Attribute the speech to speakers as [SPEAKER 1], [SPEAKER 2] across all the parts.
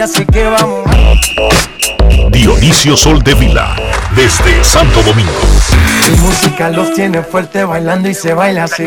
[SPEAKER 1] Así que vamos.
[SPEAKER 2] Dionisio Sol de Vila, desde Santo Domingo.
[SPEAKER 1] Mi música los tiene fuerte bailando y se baila así.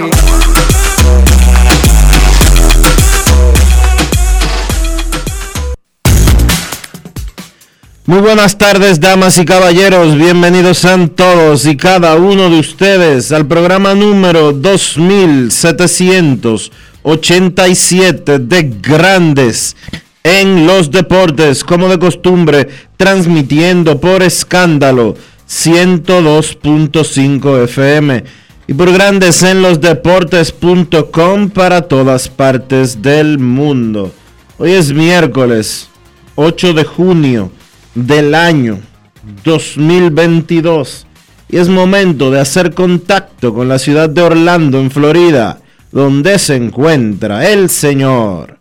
[SPEAKER 3] Muy buenas tardes, damas y caballeros. Bienvenidos sean todos y cada uno de ustedes al programa número 2787 de Grandes en los Deportes, como de costumbre, transmitiendo por escándalo 102.5 FM y por Grandes en los Deportes.com para todas partes del mundo. Hoy es miércoles 8 de junio del año 2022 y es momento de hacer contacto con la ciudad de Orlando, en Florida, donde se encuentra el señor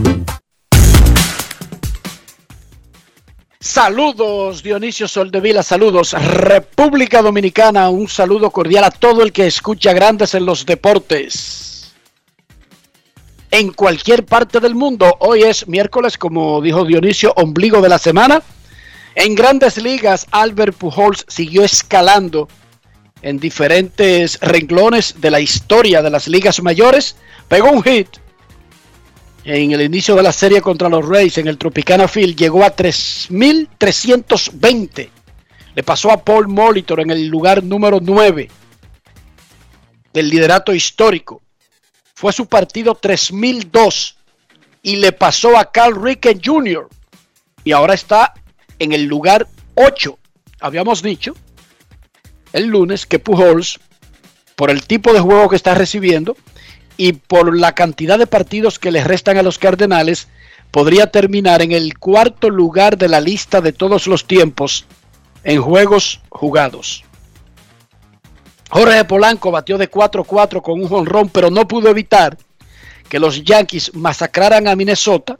[SPEAKER 4] Saludos Dionisio Soldevila, saludos República Dominicana, un saludo cordial a todo el que escucha Grandes en los Deportes. En cualquier parte del mundo, hoy es miércoles, como dijo Dionisio, ombligo de la semana. En grandes ligas, Albert Pujols siguió escalando en diferentes renglones de la historia de las ligas mayores. Pegó un hit en el inicio de la serie contra los Rays en el Tropicana Field. Llegó a 3.320. Le pasó a Paul Molitor en el lugar número 9 del liderato histórico. Fue su partido 3002 y le pasó a Carl Ricken Jr. Y ahora está en el lugar 8. Habíamos dicho el lunes que Pujols, por el tipo de juego que está recibiendo y por la cantidad de partidos que le restan a los Cardenales, podría terminar en el cuarto lugar de la lista de todos los tiempos en juegos jugados. Jorge Polanco batió de 4-4 con un jonrón, pero no pudo evitar que los Yankees masacraran a Minnesota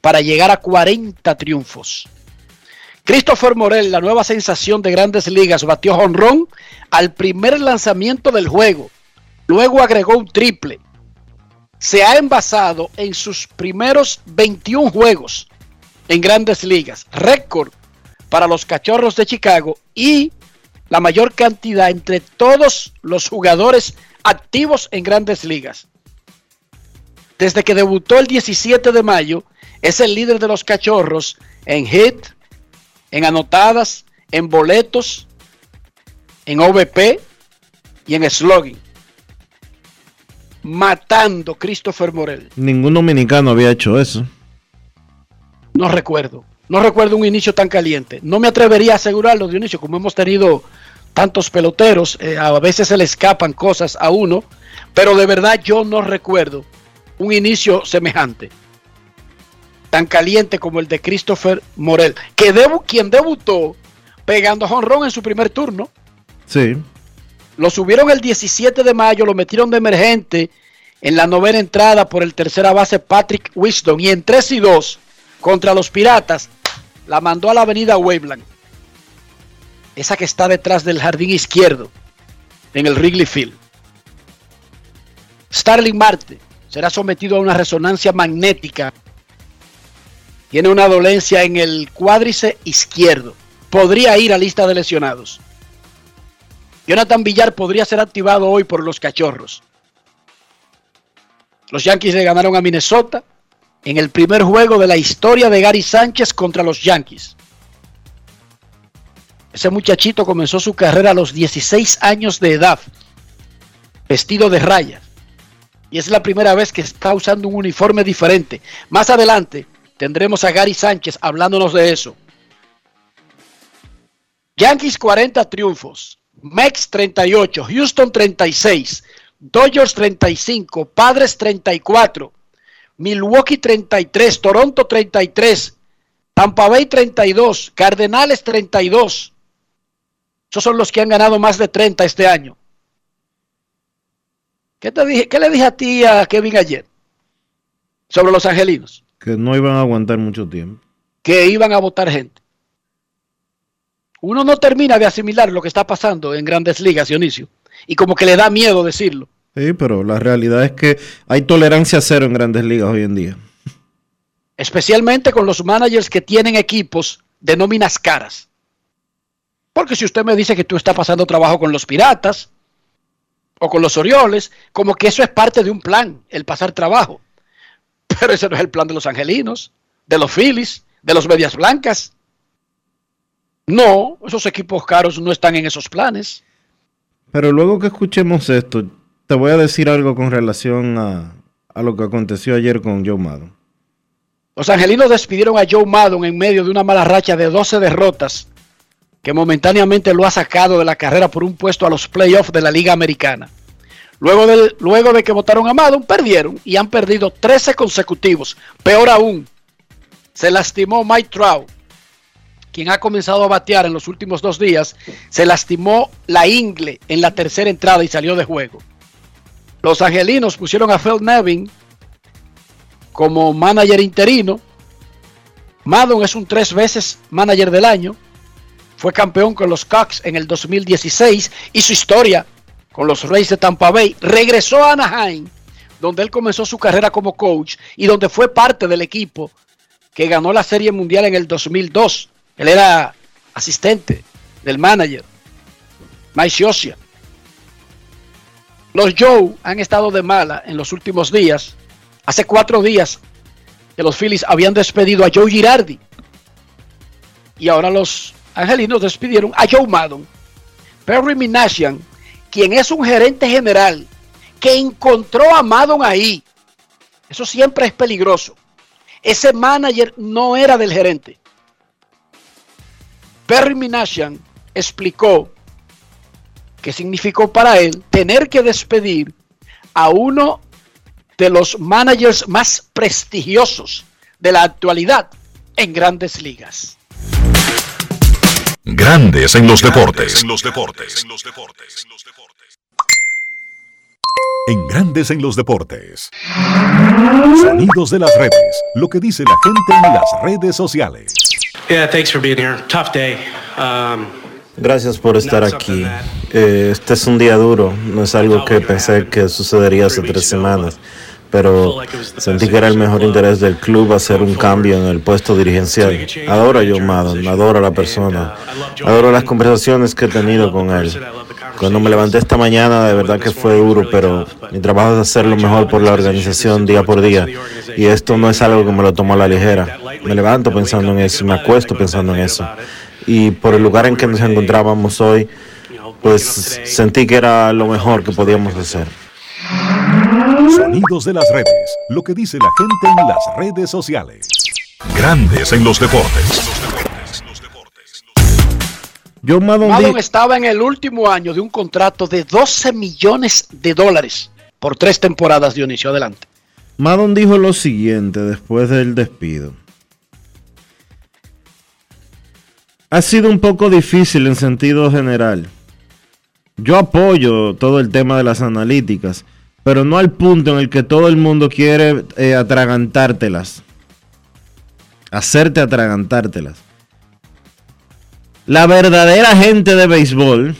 [SPEAKER 4] para llegar a 40 triunfos. Christopher Morel, la nueva sensación de grandes ligas, batió jonrón al primer lanzamiento del juego. Luego agregó un triple. Se ha envasado en sus primeros 21 juegos en grandes ligas. Récord para los cachorros de Chicago y la mayor cantidad entre todos los jugadores activos en grandes ligas. Desde que debutó el 17 de mayo, es el líder de los cachorros en hit, en anotadas, en boletos, en OVP y en slogan. Matando Christopher Morel.
[SPEAKER 3] Ningún dominicano había hecho eso.
[SPEAKER 4] No recuerdo. No recuerdo un inicio tan caliente. No me atrevería a asegurarlo, Dionisio, como hemos tenido tantos peloteros, eh, a veces se le escapan cosas a uno, pero de verdad yo no recuerdo un inicio semejante. Tan caliente como el de Christopher Morel, que debu quien debutó pegando jonrón en su primer turno.
[SPEAKER 3] Sí.
[SPEAKER 4] Lo subieron el 17 de mayo, lo metieron de emergente en la novena entrada por el tercera base Patrick Wisdom y en 3 y 2 contra los Piratas la mandó a la avenida Waveland. Esa que está detrás del jardín izquierdo en el Wrigley Field. Starling Marte será sometido a una resonancia magnética. Tiene una dolencia en el cuádrice izquierdo. Podría ir a lista de lesionados. Jonathan Villar podría ser activado hoy por los cachorros. Los Yankees le ganaron a Minnesota en el primer juego de la historia de Gary Sánchez contra los Yankees. Ese muchachito comenzó su carrera a los 16 años de edad, vestido de rayas. Y es la primera vez que está usando un uniforme diferente. Más adelante tendremos a Gary Sánchez hablándonos de eso. Yankees 40 triunfos, Mex 38, Houston 36, Dodgers 35, Padres 34, Milwaukee 33, Toronto 33, Tampa Bay 32, Cardenales 32. Esos son los que han ganado más de 30 este año. ¿Qué, te dije, ¿Qué le dije a ti a Kevin ayer sobre los angelinos?
[SPEAKER 3] Que no iban a aguantar mucho tiempo.
[SPEAKER 4] Que iban a votar gente. Uno no termina de asimilar lo que está pasando en grandes ligas, Dionisio. Y como que le da miedo decirlo.
[SPEAKER 3] Sí, pero la realidad es que hay tolerancia cero en grandes ligas hoy en día.
[SPEAKER 4] Especialmente con los managers que tienen equipos de nóminas caras. Porque si usted me dice que tú estás pasando trabajo con los piratas, o con los Orioles, como que eso es parte de un plan, el pasar trabajo. Pero ese no es el plan de los Angelinos, de los Phillies, de los Medias Blancas. No, esos equipos caros no están en esos planes.
[SPEAKER 3] Pero luego que escuchemos esto, te voy a decir algo con relación a, a lo que aconteció ayer con Joe Maddon.
[SPEAKER 4] Los angelinos despidieron a Joe Maddon en medio de una mala racha de 12 derrotas que momentáneamente lo ha sacado de la carrera por un puesto a los playoffs de la Liga Americana. Luego de, luego de que votaron a Maddon, perdieron y han perdido 13 consecutivos. Peor aún, se lastimó Mike Trout, quien ha comenzado a batear en los últimos dos días. Se lastimó la ingle en la tercera entrada y salió de juego. Los angelinos pusieron a Phil Nevin como manager interino. Maddon es un tres veces manager del año fue campeón con los Cox en el 2016 y su historia con los Rays de Tampa Bay. Regresó a Anaheim, donde él comenzó su carrera como coach y donde fue parte del equipo que ganó la Serie Mundial en el 2002. Él era asistente del manager, Mike. Los Joe han estado de mala en los últimos días. Hace cuatro días que los Phillies habían despedido a Joe Girardi. Y ahora los Angelinos despidieron a Joe Maddon. Perry Minasian, quien es un gerente general que encontró a Maddon ahí. Eso siempre es peligroso. Ese manager no era del gerente. Perry Minasian explicó que significó para él tener que despedir a uno de los managers más prestigiosos de la actualidad en grandes ligas.
[SPEAKER 2] Grandes en los deportes. En los deportes. En Grandes en los deportes. Sonidos de las redes. Lo que dice la gente en las redes sociales.
[SPEAKER 5] Um, Gracias por estar aquí. Eh, este es un día duro. No es algo que pensé que sucedería hace tres semanas pero sentí que era el mejor interés del club hacer un cambio en el puesto dirigencial. Adoro a John Madden, adoro a la persona, adoro las conversaciones que he tenido con él. Cuando me levanté esta mañana, de verdad que fue duro, pero mi trabajo es hacer lo mejor por la organización día por día. Y esto no es algo que me lo tomo a la ligera. Me levanto pensando en eso, me acuesto pensando en eso. Y por el lugar en que nos encontrábamos hoy, pues sentí que era lo mejor que podíamos hacer.
[SPEAKER 2] Sonidos de las redes. Lo que dice la gente en las redes sociales. Grandes en los deportes.
[SPEAKER 4] John Madden estaba en el último año de un contrato de 12 millones de dólares por tres temporadas, Dionisio. Adelante.
[SPEAKER 3] Madon dijo lo siguiente después del despido. Ha sido un poco difícil en sentido general. Yo apoyo todo el tema de las analíticas, pero no al punto en el que todo el mundo quiere eh, atragantártelas. Hacerte atragantártelas. La verdadera gente de béisbol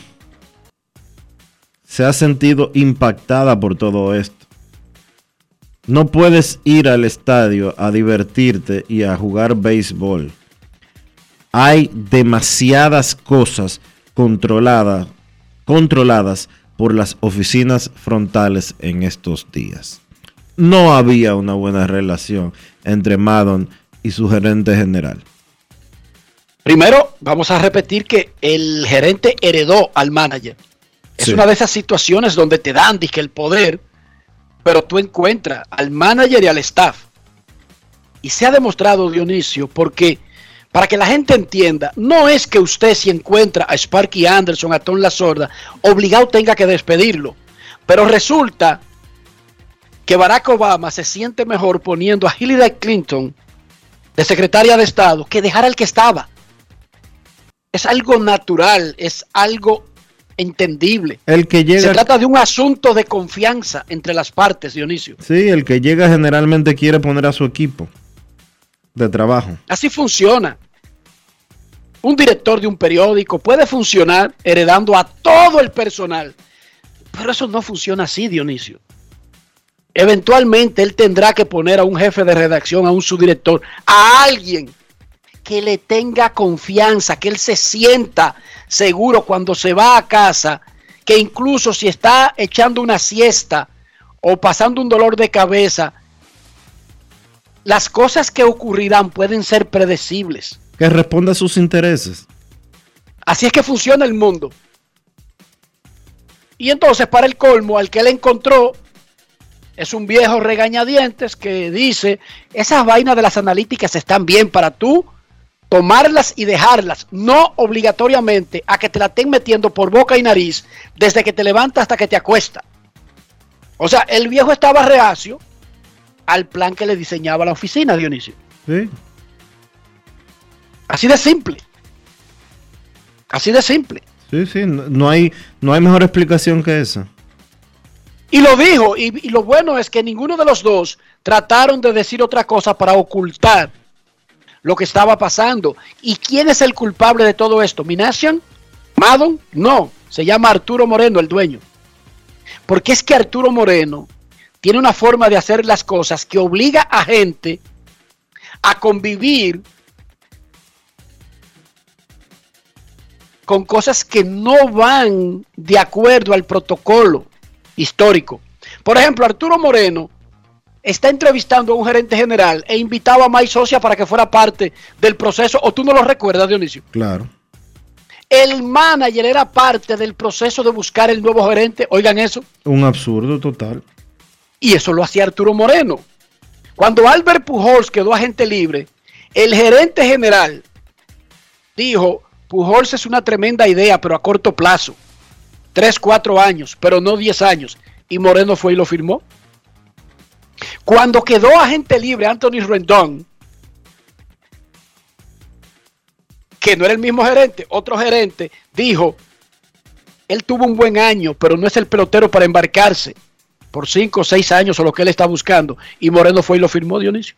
[SPEAKER 3] se ha sentido impactada por todo esto. No puedes ir al estadio a divertirte y a jugar béisbol. Hay demasiadas cosas controladas, controladas por las oficinas frontales en estos días. No había una buena relación entre Madon y su gerente general.
[SPEAKER 4] Primero, vamos a repetir que el gerente heredó al manager. Es
[SPEAKER 3] Sí.
[SPEAKER 4] una de esas situaciones donde te dan dizque, el poder, pero tú encuentras al manager y al staff. Y se ha demostrado, Dionisio, porque para que la gente entienda, no es que usted si encuentra a Sparky Anderson, a Tom La Sorda, obligado tenga que despedirlo. Pero resulta que Barack Obama se siente mejor poniendo a Hillary Clinton de secretaria de Estado que dejar al que estaba. Es algo natural, es algo entendible.
[SPEAKER 3] El que
[SPEAKER 4] Se
[SPEAKER 3] llega,
[SPEAKER 4] trata de un asunto de confianza entre las partes, Dionisio.
[SPEAKER 3] sí, el que llega generalmente quiere poner a su equipo de trabajo.
[SPEAKER 4] Así funciona. Un director de un periódico puede funcionar heredando a todo el personal, pero eso no funciona así, Dionisio. Eventualmente él tendrá que poner a un jefe de redacción, a un subdirector, a alguien que le tenga confianza, que él se sienta seguro cuando se va a casa, que incluso si está echando una siesta o pasando un dolor de cabeza, las cosas que ocurrirán pueden ser predecibles.
[SPEAKER 3] Que responda a sus intereses.
[SPEAKER 4] Así es que funciona el mundo. Y entonces, para el colmo, al que él encontró es un viejo regañadientes que dice, esas vainas de las analíticas están bien para tú tomarlas y dejarlas, no obligatoriamente a que te la estén metiendo por boca y nariz desde que te levantas hasta que te acuestas. O sea, el viejo estaba reacio al plan que le diseñaba la oficina, Dionisio.
[SPEAKER 3] Sí.
[SPEAKER 4] Así de simple. Así de simple.
[SPEAKER 3] Sí, sí, no, no hay, no hay mejor explicación que esa.
[SPEAKER 4] Y lo dijo, y, y lo bueno es que ninguno de los dos trataron de decir otra cosa para ocultar lo que estaba pasando. ¿Y quién es el culpable de todo esto? ¿Minasian? ¿Madon? No, se llama Arturo Moreno, el dueño. Porque es que Arturo Moreno tiene una forma de hacer las cosas que obliga a gente a convivir con cosas que no van de acuerdo al protocolo histórico. Por ejemplo, Arturo Moreno está entrevistando a un gerente general e invitaba a Mike Socia para que fuera parte del proceso, o tú no lo recuerdas, Dionisio.
[SPEAKER 3] Claro.
[SPEAKER 4] El manager era parte del proceso de buscar el nuevo gerente, oigan eso,
[SPEAKER 3] Un absurdo total.
[SPEAKER 4] y eso lo hacía Arturo Moreno. Cuando Albert Pujols quedó agente libre, el gerente general dijo, Pujols es una tremenda idea, pero a corto plazo. Tres, cuatro años, pero no diez años. Y Moreno fue y lo firmó. Cuando quedó agente libre Anthony Rendón, que no era el mismo gerente, otro gerente, dijo, él tuvo un buen año, pero no es el pelotero para embarcarse por cinco o seis años o lo que él está buscando. Y Moreno fue y lo firmó, Dionisio,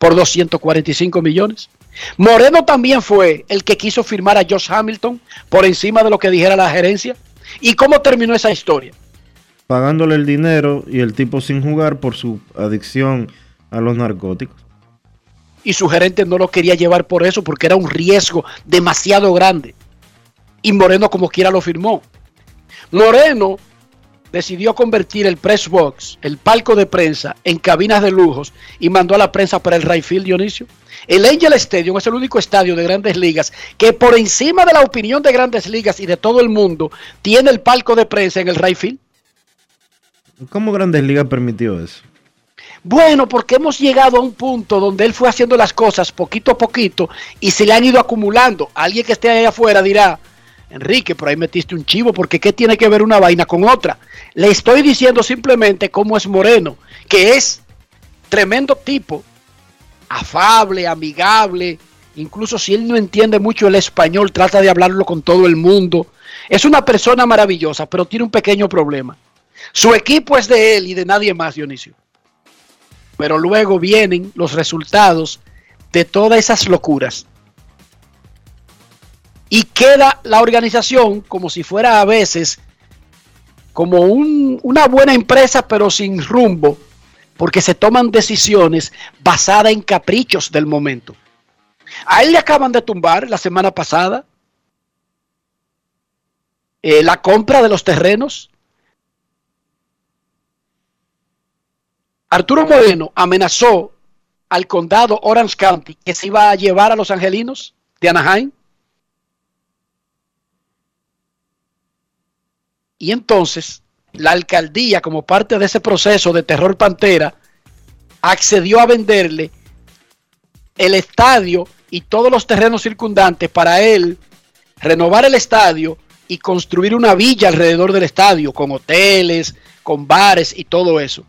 [SPEAKER 4] por 245 millones. Moreno también fue el que quiso firmar a Josh Hamilton por encima de lo que dijera la gerencia. ¿Y cómo terminó esa historia?
[SPEAKER 3] Pagándole el dinero y el tipo sin jugar por su adicción a los narcóticos.
[SPEAKER 4] Y su gerente no lo quería llevar por eso, porque era un riesgo demasiado grande. Y Moreno como quiera lo firmó. Moreno decidió convertir el press box, el palco de prensa, en cabinas de lujos y mandó a la prensa para el right field, Dionisio. El Angel Stadium es el único estadio de grandes ligas que por encima de la opinión de grandes ligas y de todo el mundo tiene el palco de prensa en el right field.
[SPEAKER 3] ¿Cómo Grandes Ligas permitió eso?
[SPEAKER 4] Bueno, porque hemos llegado a un punto donde él fue haciendo las cosas poquito a poquito y se le han ido acumulando. Alguien que esté ahí afuera dirá, Enrique, por ahí metiste un chivo, porque ¿qué tiene que ver una vaina con otra? Le estoy diciendo simplemente cómo es Moreno, que es tremendo tipo, afable, amigable, incluso si él no entiende mucho el español, trata de hablarlo con todo el mundo, Es una persona maravillosa, pero tiene un pequeño problema. Su equipo es de él y de nadie más, Dionisio. Pero luego vienen los resultados de todas esas locuras. Y queda la organización como si fuera a veces como una buena empresa, pero sin rumbo, porque se toman decisiones basadas en caprichos del momento. A él le acaban de tumbar la semana pasada eh, la compra de los terrenos. Arturo Moreno amenazó al condado Orange County que se iba a llevar a los angelinos de Anaheim. Y entonces la alcaldía, como parte de ese proceso de terror pantera, accedió a venderle el estadio y todos los terrenos circundantes para él renovar el estadio y construir una villa alrededor del estadio con hoteles, con bares y todo eso.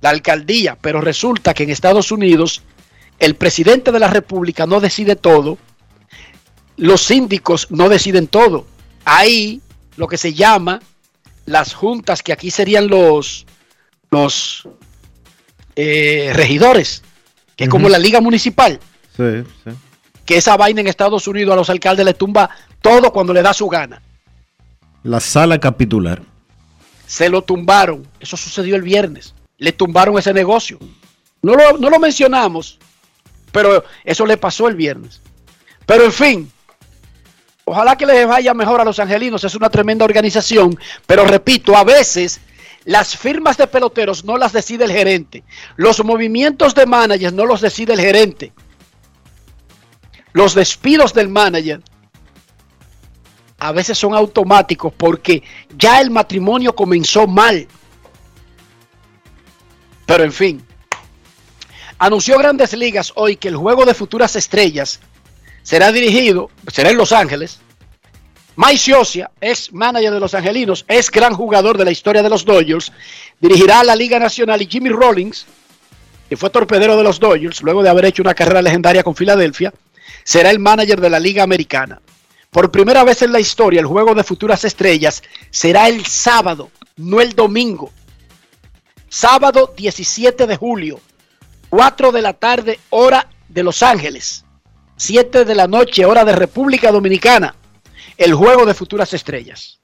[SPEAKER 4] La alcaldía, pero resulta que en Estados Unidos el presidente de la República no decide todo, los síndicos no deciden todo. Hay lo que se llama las juntas, que aquí serían los, los eh, regidores, que es como la liga municipal. Sí, sí. Que esa vaina en Estados Unidos a los alcaldes les tumba todo cuando le da su gana.
[SPEAKER 3] La sala capitular.
[SPEAKER 4] Se lo tumbaron. Eso sucedió el viernes. Le tumbaron ese negocio. No lo, no lo mencionamos, pero eso le pasó el viernes. Pero en fin, Ojalá que les vaya mejor a los angelinos, es una tremenda organización, pero repito, a veces las firmas de peloteros no las decide el gerente, los movimientos de managers no los decide el gerente, los despidos del manager a veces son automáticos porque ya el matrimonio comenzó mal. Pero en fin, anunció Grandes Ligas hoy que el juego de futuras estrellas será dirigido, será en Los Ángeles. Mike Siosia, ex manager de los Angelinos, es gran jugador de la historia de los Dodgers, dirigirá a la Liga Nacional y Jimmy Rollins, que fue torpedero de los Dodgers luego de haber hecho una carrera legendaria con Filadelfia, será el manager de la Liga Americana. Por primera vez en la historia, el juego de futuras estrellas será el sábado, no el domingo. Sábado 17 de julio, 4 de la tarde, hora de Los Ángeles. 7 de la noche, hora de República Dominicana, el juego de futuras estrellas.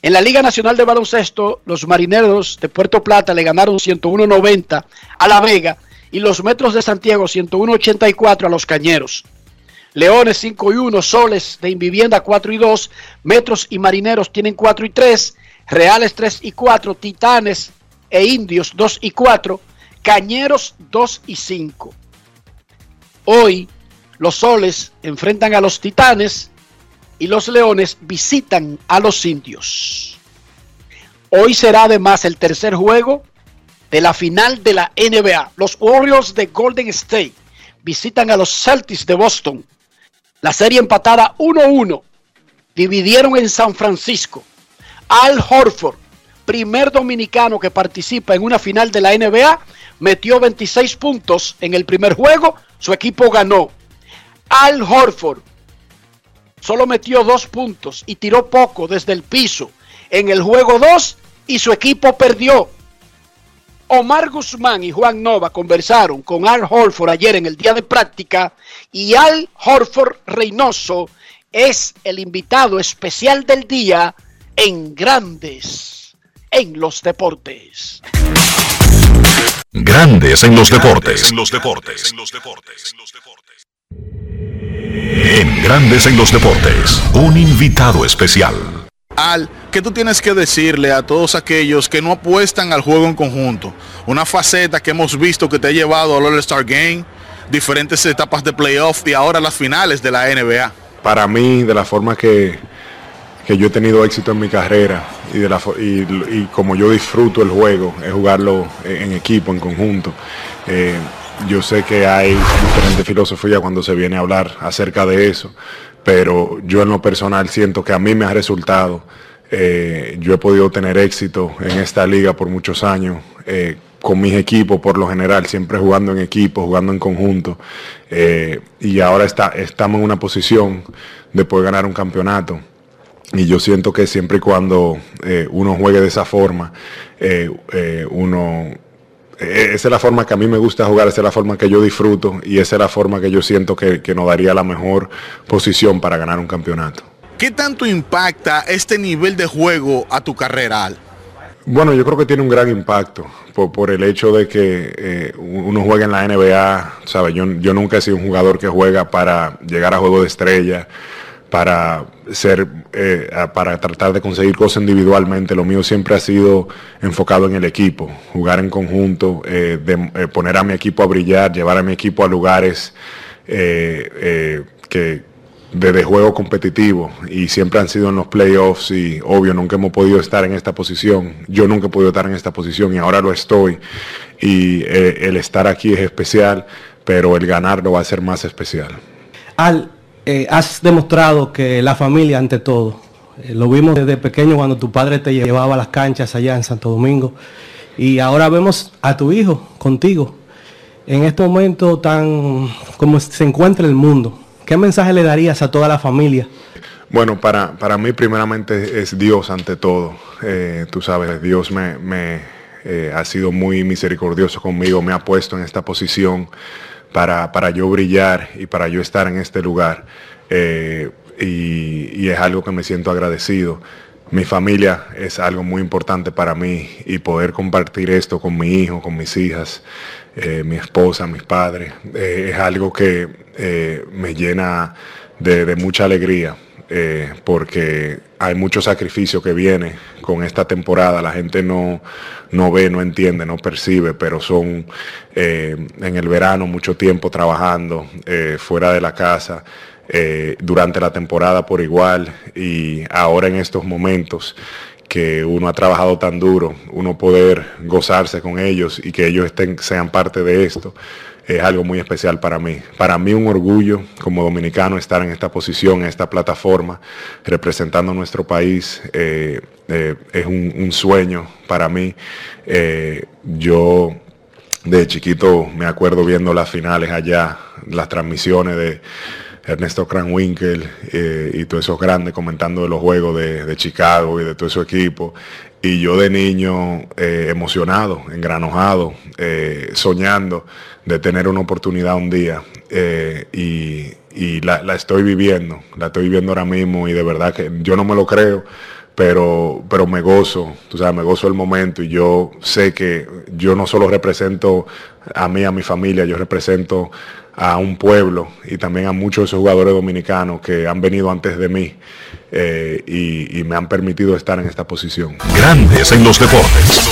[SPEAKER 4] En la Liga Nacional de Baloncesto, los marineros de Puerto Plata le ganaron 101.90 a La Vega y los Metros de Santiago 101.84 a los Cañeros. Leones 5 y 1, Soles de Invivienda 4 y 2, Metros y Marineros tienen 4 y 3, Reales 3 y 4, Titanes e Indios 2 y 4, Cañeros 2 y 5. Hoy los soles enfrentan a los titanes y los leones visitan a los indios. Hoy será además el tercer juego de la final de la NBA. Los Warriors de Golden State visitan a los Celtics de Boston. La serie empatada 1-1. Dividieron en San Francisco. Al Horford, primer dominicano que participa en una final de la NBA, metió 26 puntos en el primer juego su equipo ganó. Al Horford solo metió dos puntos y tiró poco desde el piso en el juego 2 y su equipo perdió. Omar Guzmán y Juan Nova conversaron con Al Horford ayer en el día de práctica y Al Horford Reynoso es el invitado especial del día en Grandes en los Deportes.
[SPEAKER 2] Grandes en los deportes. En los deportes. En Grandes en los deportes. Un invitado especial.
[SPEAKER 6] Al, ¿qué tú tienes que decirle a todos aquellos que no apuestan al juego en conjunto? Una faceta que hemos visto que te ha llevado al All-Star Game, diferentes etapas de playoff y ahora las finales de la NBA.
[SPEAKER 7] Para mí, de la forma que, que yo he tenido éxito en mi carrera y, de la, y, como yo disfruto el juego, es jugarlo en equipo, en conjunto. Eh, yo sé que hay diferentes filosofías cuando se viene a hablar acerca de eso, pero yo en lo personal siento que a mí me ha resultado. Eh, yo he podido tener éxito en esta liga por muchos años. Eh, con mis equipos por lo general, siempre jugando en equipo, jugando en conjunto. y ahora está, estamos en una posición de poder ganar un campeonato y yo siento que siempre y cuando eh, uno juegue de esa forma, eh, eh, uno... Esa es la forma que a mí me gusta jugar, esa es la forma que yo disfruto y esa es la forma que yo siento que, que nos daría la mejor posición para ganar un campeonato.
[SPEAKER 6] ¿Qué tanto impacta este nivel de juego a tu carrera, Al?
[SPEAKER 7] Bueno, yo creo que tiene un gran impacto por, por el hecho de que uno juega en la NBA, ¿sabes? Yo, yo nunca he sido un jugador que juega para llegar a juego de estrella para ser, eh, para tratar de conseguir cosas individualmente. Lo mío siempre ha sido enfocado en el equipo, jugar en conjunto, eh, de, eh, poner a mi equipo a brillar, llevar a mi equipo a lugares que desde juego competitivo y siempre han sido en los playoffs y obvio nunca hemos podido estar en esta posición. Yo nunca he podido estar en esta posición y ahora lo estoy y el estar aquí es especial, pero el ganar lo va a ser más especial.
[SPEAKER 8] Al, eh, has demostrado que la familia ante todo. Eh, lo vimos desde pequeño cuando tu padre te llevaba a las canchas allá en Santo Domingo. Y ahora vemos a tu hijo contigo en este momento tan como se encuentra el mundo. ¿Qué mensaje le darías a toda la familia?
[SPEAKER 7] Bueno, para, para mí primeramente es Dios ante todo. Eh, tú sabes, Dios me, me ha sido muy misericordioso conmigo, me ha puesto en esta posición para, para yo brillar y para yo estar en este lugar. Eh, y, es algo que me siento agradecido. Mi familia es algo muy importante para mí y poder compartir esto con mi hijo, con mis hijas, eh, mi esposa, mis padres, eh, es algo que me llena de, de mucha alegría. Porque hay mucho sacrificio que viene con esta temporada. La gente no, no ve, no entiende, no percibe, pero son eh, en el verano mucho tiempo trabajando eh, fuera de la casa, eh, durante la temporada por igual y ahora en estos momentos que uno ha trabajado tan duro, uno poder gozarse con ellos y que ellos estén, sean parte de esto es algo muy especial para mí. Para mí un orgullo como dominicano estar en esta posición, en esta plataforma, representando a nuestro país. Eh, eh, es un, sueño para mí. Eh, yo de chiquito me acuerdo viendo las finales allá, las transmisiones de Ernesto Kranwinkel y todos esos grandes comentando de los juegos de, de Chicago y de todo su equipo. Y yo de niño eh, emocionado, engranojado, eh, soñando de tener una oportunidad un día. Eh, y, la, estoy viviendo, la estoy viviendo ahora mismo y de verdad que yo no me lo creo, pero, pero me gozo, tú sabes, me gozo el momento y yo sé que yo no solo represento a mí, a mi familia, yo represento a un pueblo y también a muchos de esos jugadores dominicanos que han venido antes de mí eh, y, y, me han permitido estar en esta posición.
[SPEAKER 2] Grandes en los deportes.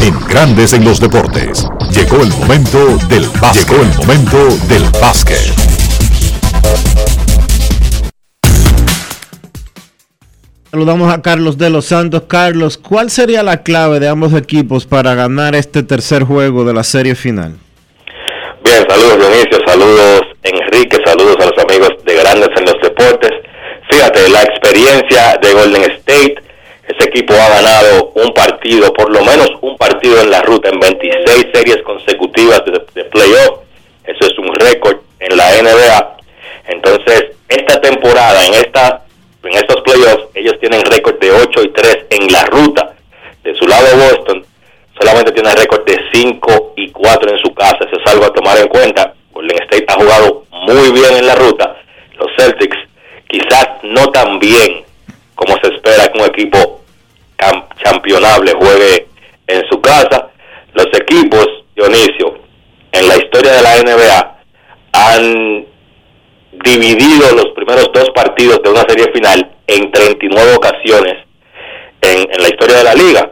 [SPEAKER 2] En Grandes en los deportes. Llegó el momento del básquet. Llegó el momento del básquet.
[SPEAKER 3] Saludamos a Carlos de los Santos. Carlos, ¿cuál sería la clave de ambos equipos para ganar este tercer juego de la serie final?
[SPEAKER 9] Bien, saludos Dionisio, saludos Enrique, saludos a los amigos de Grandes en los Deportes. Fíjate, la experiencia de Golden State, ese equipo ha ganado un partido, por lo menos un partido en la ruta, en 26 series consecutivas de, de playoff. Eso es un récord en la NBA. Entonces, esta temporada, en esta en estos playoffs ellos tienen récord de 8 y 3 en la ruta. De su lado Boston solamente tiene récord de 5 y 4 en su casa. Eso es algo a tomar en cuenta. Golden State ha jugado muy bien en la ruta. Los Celtics quizás no tan bien como se espera que un equipo campeonable juegue en su casa. Los equipos, Dionisio, en la historia de la NBA han dividido los primeros dos partidos de una serie final en 39 ocasiones en, la historia de la liga.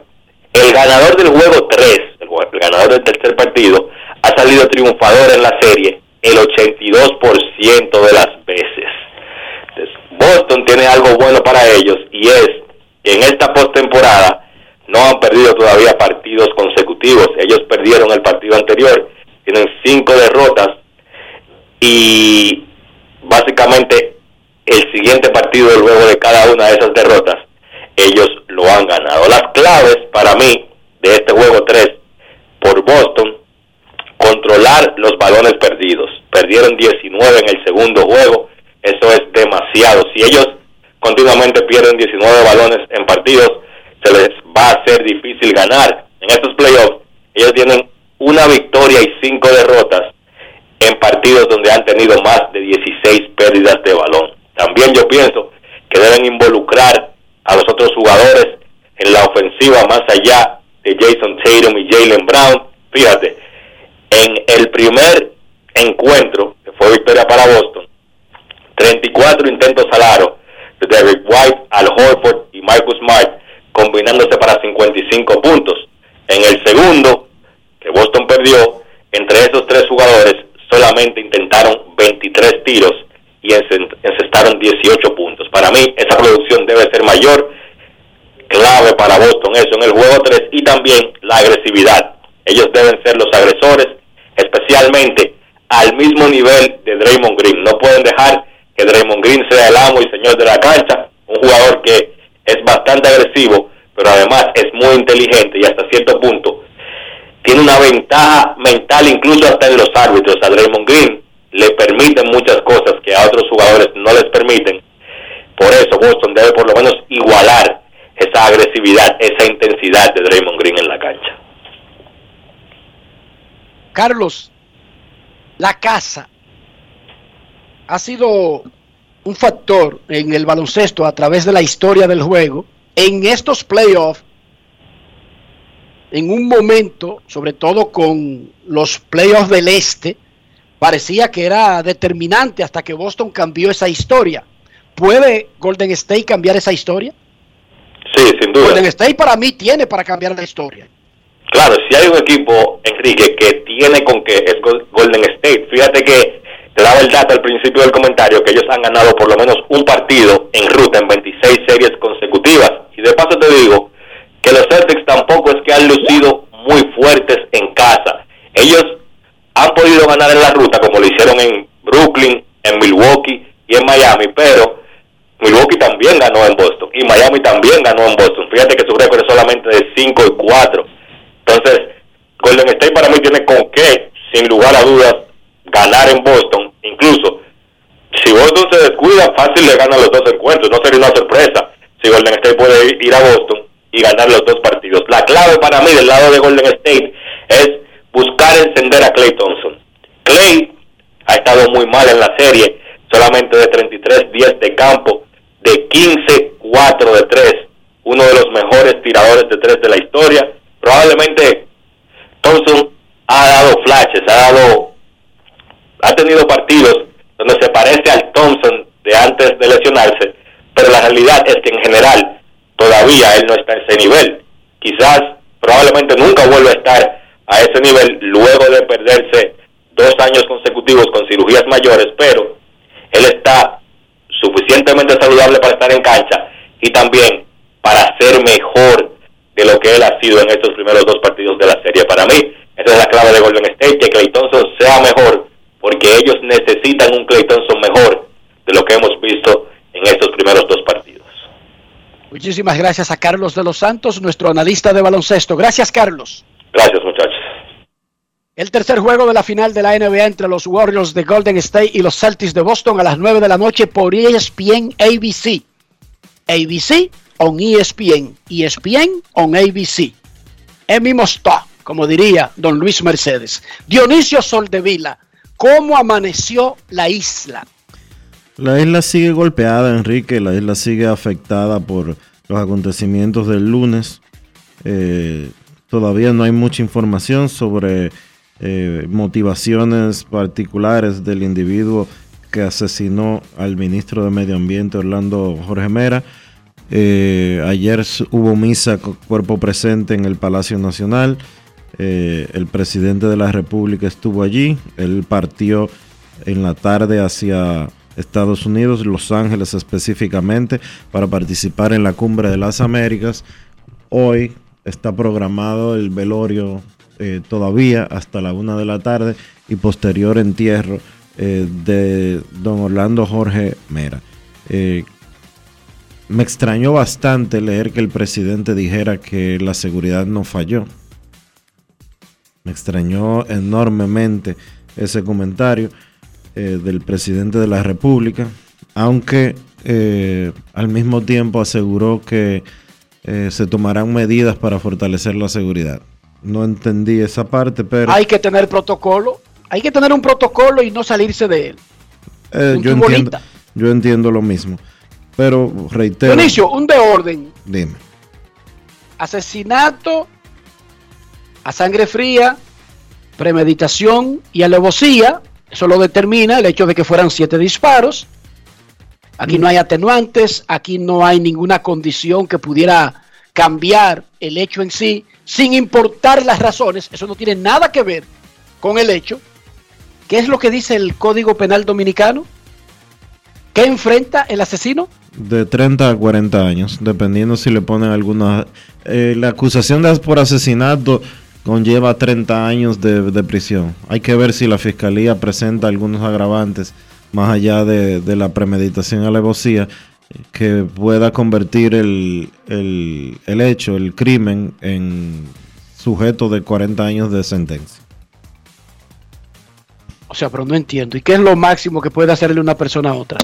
[SPEAKER 9] El ganador del juego 3, el, ganador del tercer partido, ha salido triunfador en la serie el 82% de las veces. Boston tiene algo bueno para ellos y es que en esta postemporada no han perdido todavía partidos consecutivos. Ellos perdieron el partido anterior, tienen cinco derrotas y básicamente el siguiente partido luego de cada una de esas derrotas, ellos lo han ganado. Las claves para mí de este juego 3 por Boston, controlar los balones perdidos. Perdieron 19 en el segundo juego, eso es demasiado. Si ellos continuamente pierden 19 balones en partidos, se les va a ser difícil ganar. En estos playoffs, ellos tienen una victoria y cinco derrotas en partidos donde han tenido más de 16 pérdidas de balón. También yo pienso que deben involucrar a los otros jugadores en la ofensiva más allá de Jason Tatum y Jalen Brown. Fíjate, en el primer encuentro, que fue victoria para Boston, 34 intentos al aro de Derek White, Al Horford y Marcus Smart, combinándose para 55 puntos. En el segundo, que Boston perdió, entre esos tres jugadores solamente intentaron 23 tiros y encestaron 18 puntos. Para mí esa producción debe ser mayor, clave para Boston eso en el juego 3 y también la agresividad. Ellos deben ser los agresores, especialmente al mismo nivel de Draymond Green. No pueden dejar que Draymond Green sea el amo y señor de la cancha, un jugador que es bastante agresivo, pero además es muy inteligente y hasta cierto punto tiene una ventaja mental incluso hasta en los árbitros. A Draymond Green le permiten muchas cosas que a otros jugadores no les permiten. Por eso Boston debe por lo menos igualar esa agresividad, esa intensidad de Draymond Green en la cancha.
[SPEAKER 4] Carlos, la casa ha sido un factor en el baloncesto a través de la historia del juego. En estos playoffs, en un momento, sobre todo con los playoffs del este, parecía que era determinante hasta que Boston cambió esa historia. ¿Puede Golden State cambiar esa historia?
[SPEAKER 9] Sí, sin duda.
[SPEAKER 4] Golden State para mí tiene para cambiar la historia.
[SPEAKER 9] Claro, si hay un equipo, Enrique, que tiene con que es Golden State. Fíjate que te daba el dato al principio del comentario que ellos han ganado por lo menos un partido en ruta en 26 series consecutivas. Y de paso te digo que los Celtics tampoco es que han lucido muy fuertes en casa. Ellos han podido ganar en la ruta como lo hicieron en Brooklyn, en Milwaukee y en Miami, pero Milwaukee también ganó en Boston y Miami también ganó en Boston. Fíjate que su récord es solamente de 5 y 4. Entonces, Golden State para mí tiene con qué, sin lugar a dudas, ganar en Boston. Incluso, si Boston se descuida, fácil le ganan los dos encuentros. No sería una sorpresa si Golden State puede ir a Boston y ganar los dos partidos. La clave para mí del lado de Golden State es buscar encender a Clay Thompson. Clay ha estado muy mal en la serie, solamente de 33 10 de campo, de 15 4 de 3, uno de los mejores tiradores de 3 de la historia. Probablemente Thompson ha dado flashes, ha dado ha tenido partidos donde se parece al Thompson de antes de lesionarse, pero la realidad es que en general todavía él no está en ese nivel. Quizás probablemente nunca vuelva a estar a ese nivel luego de perderse dos años consecutivos con cirugías mayores, pero él está suficientemente saludable para estar en cancha y también para ser mejor de lo que él ha sido en estos primeros dos partidos de la serie. Para mí, esa es la clave de Golden State, que Clay Thompson sea mejor, porque ellos necesitan un Clay Thompson mejor de lo que hemos visto en estos primeros dos partidos.
[SPEAKER 4] Muchísimas gracias a Carlos de los Santos, nuestro analista de baloncesto. Gracias, Carlos.
[SPEAKER 9] Gracias, muchachos.
[SPEAKER 4] El tercer juego de la final de la NBA entre los Warriors de Golden State y los Celtics de Boston a las 9 de la noche por ESPN ABC. ABC on ESPN. ESPN on ABC. En mismo como diría don Luis Mercedes. Dionisio Soldevila, ¿cómo amaneció la isla?
[SPEAKER 3] La isla sigue golpeada, Enrique. La isla sigue afectada por los acontecimientos del lunes. Eh, todavía no hay mucha información sobre eh, motivaciones particulares del individuo que asesinó al ministro de Medio Ambiente, Orlando Jorge Mera. Eh, ayer hubo misa cuerpo presente en el Palacio Nacional. el presidente de la República estuvo allí. Él partió en la tarde hacia Estados Unidos, Los Ángeles específicamente, para participar en la Cumbre de las Américas. Hoy está programado el velorio eh, todavía hasta la una de la tarde y posterior entierro eh, de don Orlando Jorge Mera. Eh, me extrañó bastante leer que el presidente dijera que la seguridad no falló. Me extrañó enormemente ese comentario. Eh, del presidente de la República. aunque eh, al mismo tiempo aseguró que eh, se tomarán medidas para fortalecer la seguridad. No entendí esa parte, pero...
[SPEAKER 4] Hay que tener protocolo, hay que tener un protocolo y no salirse de él.
[SPEAKER 3] Yo, entiendo, yo entiendo lo mismo, pero reitero...
[SPEAKER 4] Dionisio, un de orden.
[SPEAKER 3] Dime.
[SPEAKER 4] Asesinato a sangre fría, premeditación y alevosía, eso lo determina el hecho de que fueran siete disparos. Aquí no hay atenuantes, aquí no hay ninguna condición que pudiera cambiar el hecho en sí, sin importar las razones. Eso no tiene nada que ver con el hecho. ¿Qué es lo que dice el Código Penal Dominicano? ¿Qué enfrenta el asesino?
[SPEAKER 3] De 30 a 40 años, dependiendo si le ponen alguna... Eh, la acusación de, por asesinato conlleva 30 años de, prisión. Hay que ver si la fiscalía presenta algunos agravantes más allá de, la premeditación alevosía que pueda convertir el, el, hecho, el crimen, en sujeto de 40 años de sentencia.
[SPEAKER 4] O sea, pero no entiendo. ¿Y qué es lo máximo que puede hacerle una persona a otra?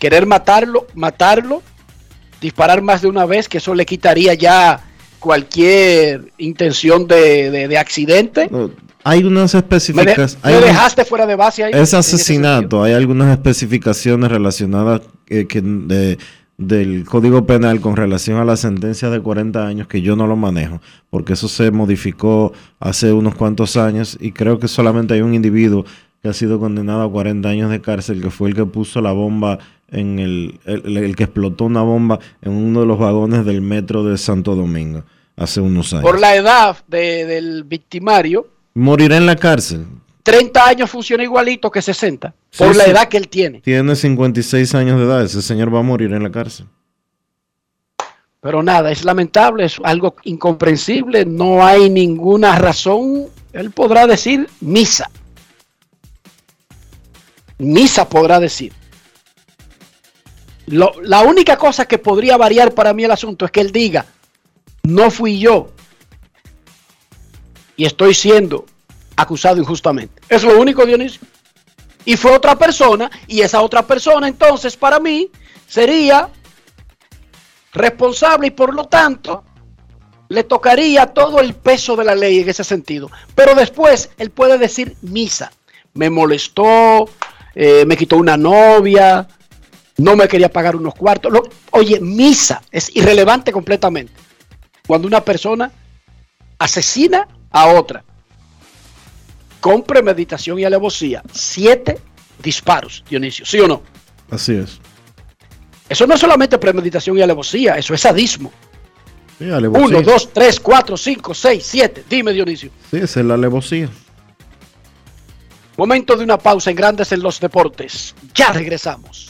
[SPEAKER 4] ¿Querer matarlo, matarlo, disparar más de una vez, que eso le quitaría ya cualquier intención de, accidente.
[SPEAKER 3] hay unas especificaciones.
[SPEAKER 4] Me, dejaste fuera de base ahí.
[SPEAKER 3] Es asesinato. Hay algunas especificaciones relacionadas eh, que del Código Penal con relación a la sentencia de 40 años que yo no lo manejo, porque eso se modificó hace unos cuantos años y creo que solamente hay un individuo que ha sido condenado a 40 años de cárcel, que fue el que puso la bomba en el, el, que explotó una bomba en uno de los vagones del metro de Santo Domingo hace unos años.
[SPEAKER 4] Por la edad del victimario.
[SPEAKER 3] Morirá en la cárcel.
[SPEAKER 4] 30 años funciona igualito que 60. Por la edad que él tiene.
[SPEAKER 3] Tiene 56 años de edad. Ese señor va a morir en la cárcel.
[SPEAKER 4] Pero nada, es lamentable, es algo incomprensible. No hay ninguna razón. Él podrá decir misa. Misa podrá decir la única cosa que podría variar para mí el asunto es que él diga, no fui yo y estoy siendo acusado injustamente. Es lo único, Dionisio. Y fue otra persona y esa otra persona entonces para mí sería responsable y por lo tanto le tocaría todo el peso de la ley en ese sentido. Pero después él puede decir misa. Me molestó, eh, me quitó una novia, no me quería pagar unos cuartos. oye, misa es irrelevante completamente. Cuando una persona asesina a otra con premeditación y alevosía, siete disparos, Dionisio, ¿sí o no?
[SPEAKER 3] Así es.
[SPEAKER 4] Eso no es solamente premeditación y alevosía, eso es sadismo. Uno, dos, tres, cuatro, cinco, seis, siete. Dime, Dionisio.
[SPEAKER 3] Sí, esa es la alevosía.
[SPEAKER 4] Momento de una pausa en Grandes en los Deportes. Ya regresamos.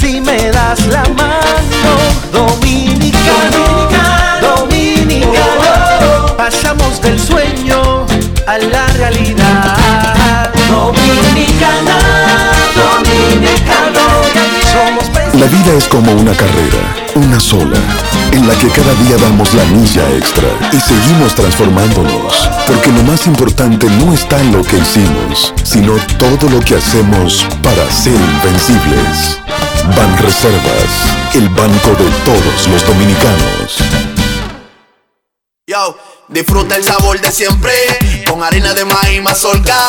[SPEAKER 10] si me das la mano, dominicano, dominicano, pasamos del sueño a la realidad. Dominicana, dominicano, somos
[SPEAKER 2] La vida es como una carrera, una sola, en la que cada día damos la milla extra y seguimos transformándonos, porque lo más importante no está en lo que hicimos, sino todo lo que hacemos para ser invencibles. Ban Reservas, el banco de todos los dominicanos.
[SPEAKER 11] Yo, disfruta el sabor de siempre, con harina de maíz mazorca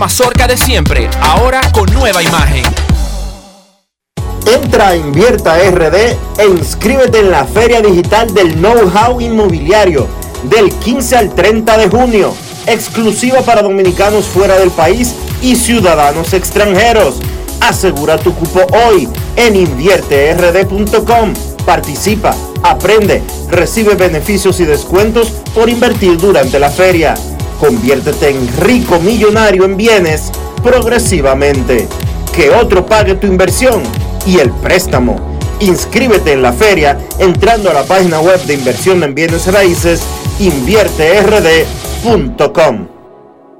[SPEAKER 12] mazorca de siempre, ahora con nueva imagen.
[SPEAKER 13] Entra a Invierta RD e inscríbete en la Feria Digital del Know-How Inmobiliario del 15 al 30 de junio, exclusiva para dominicanos fuera del país y ciudadanos extranjeros. Asegura tu cupo hoy en invierterd.com. Participa, aprende, recibe beneficios y descuentos por invertir durante la feria. Conviértete en rico millonario en bienes progresivamente. Que otro pague tu inversión y el préstamo. Inscríbete en la feria entrando a la página web de inversión en bienes raíces invierterd.com.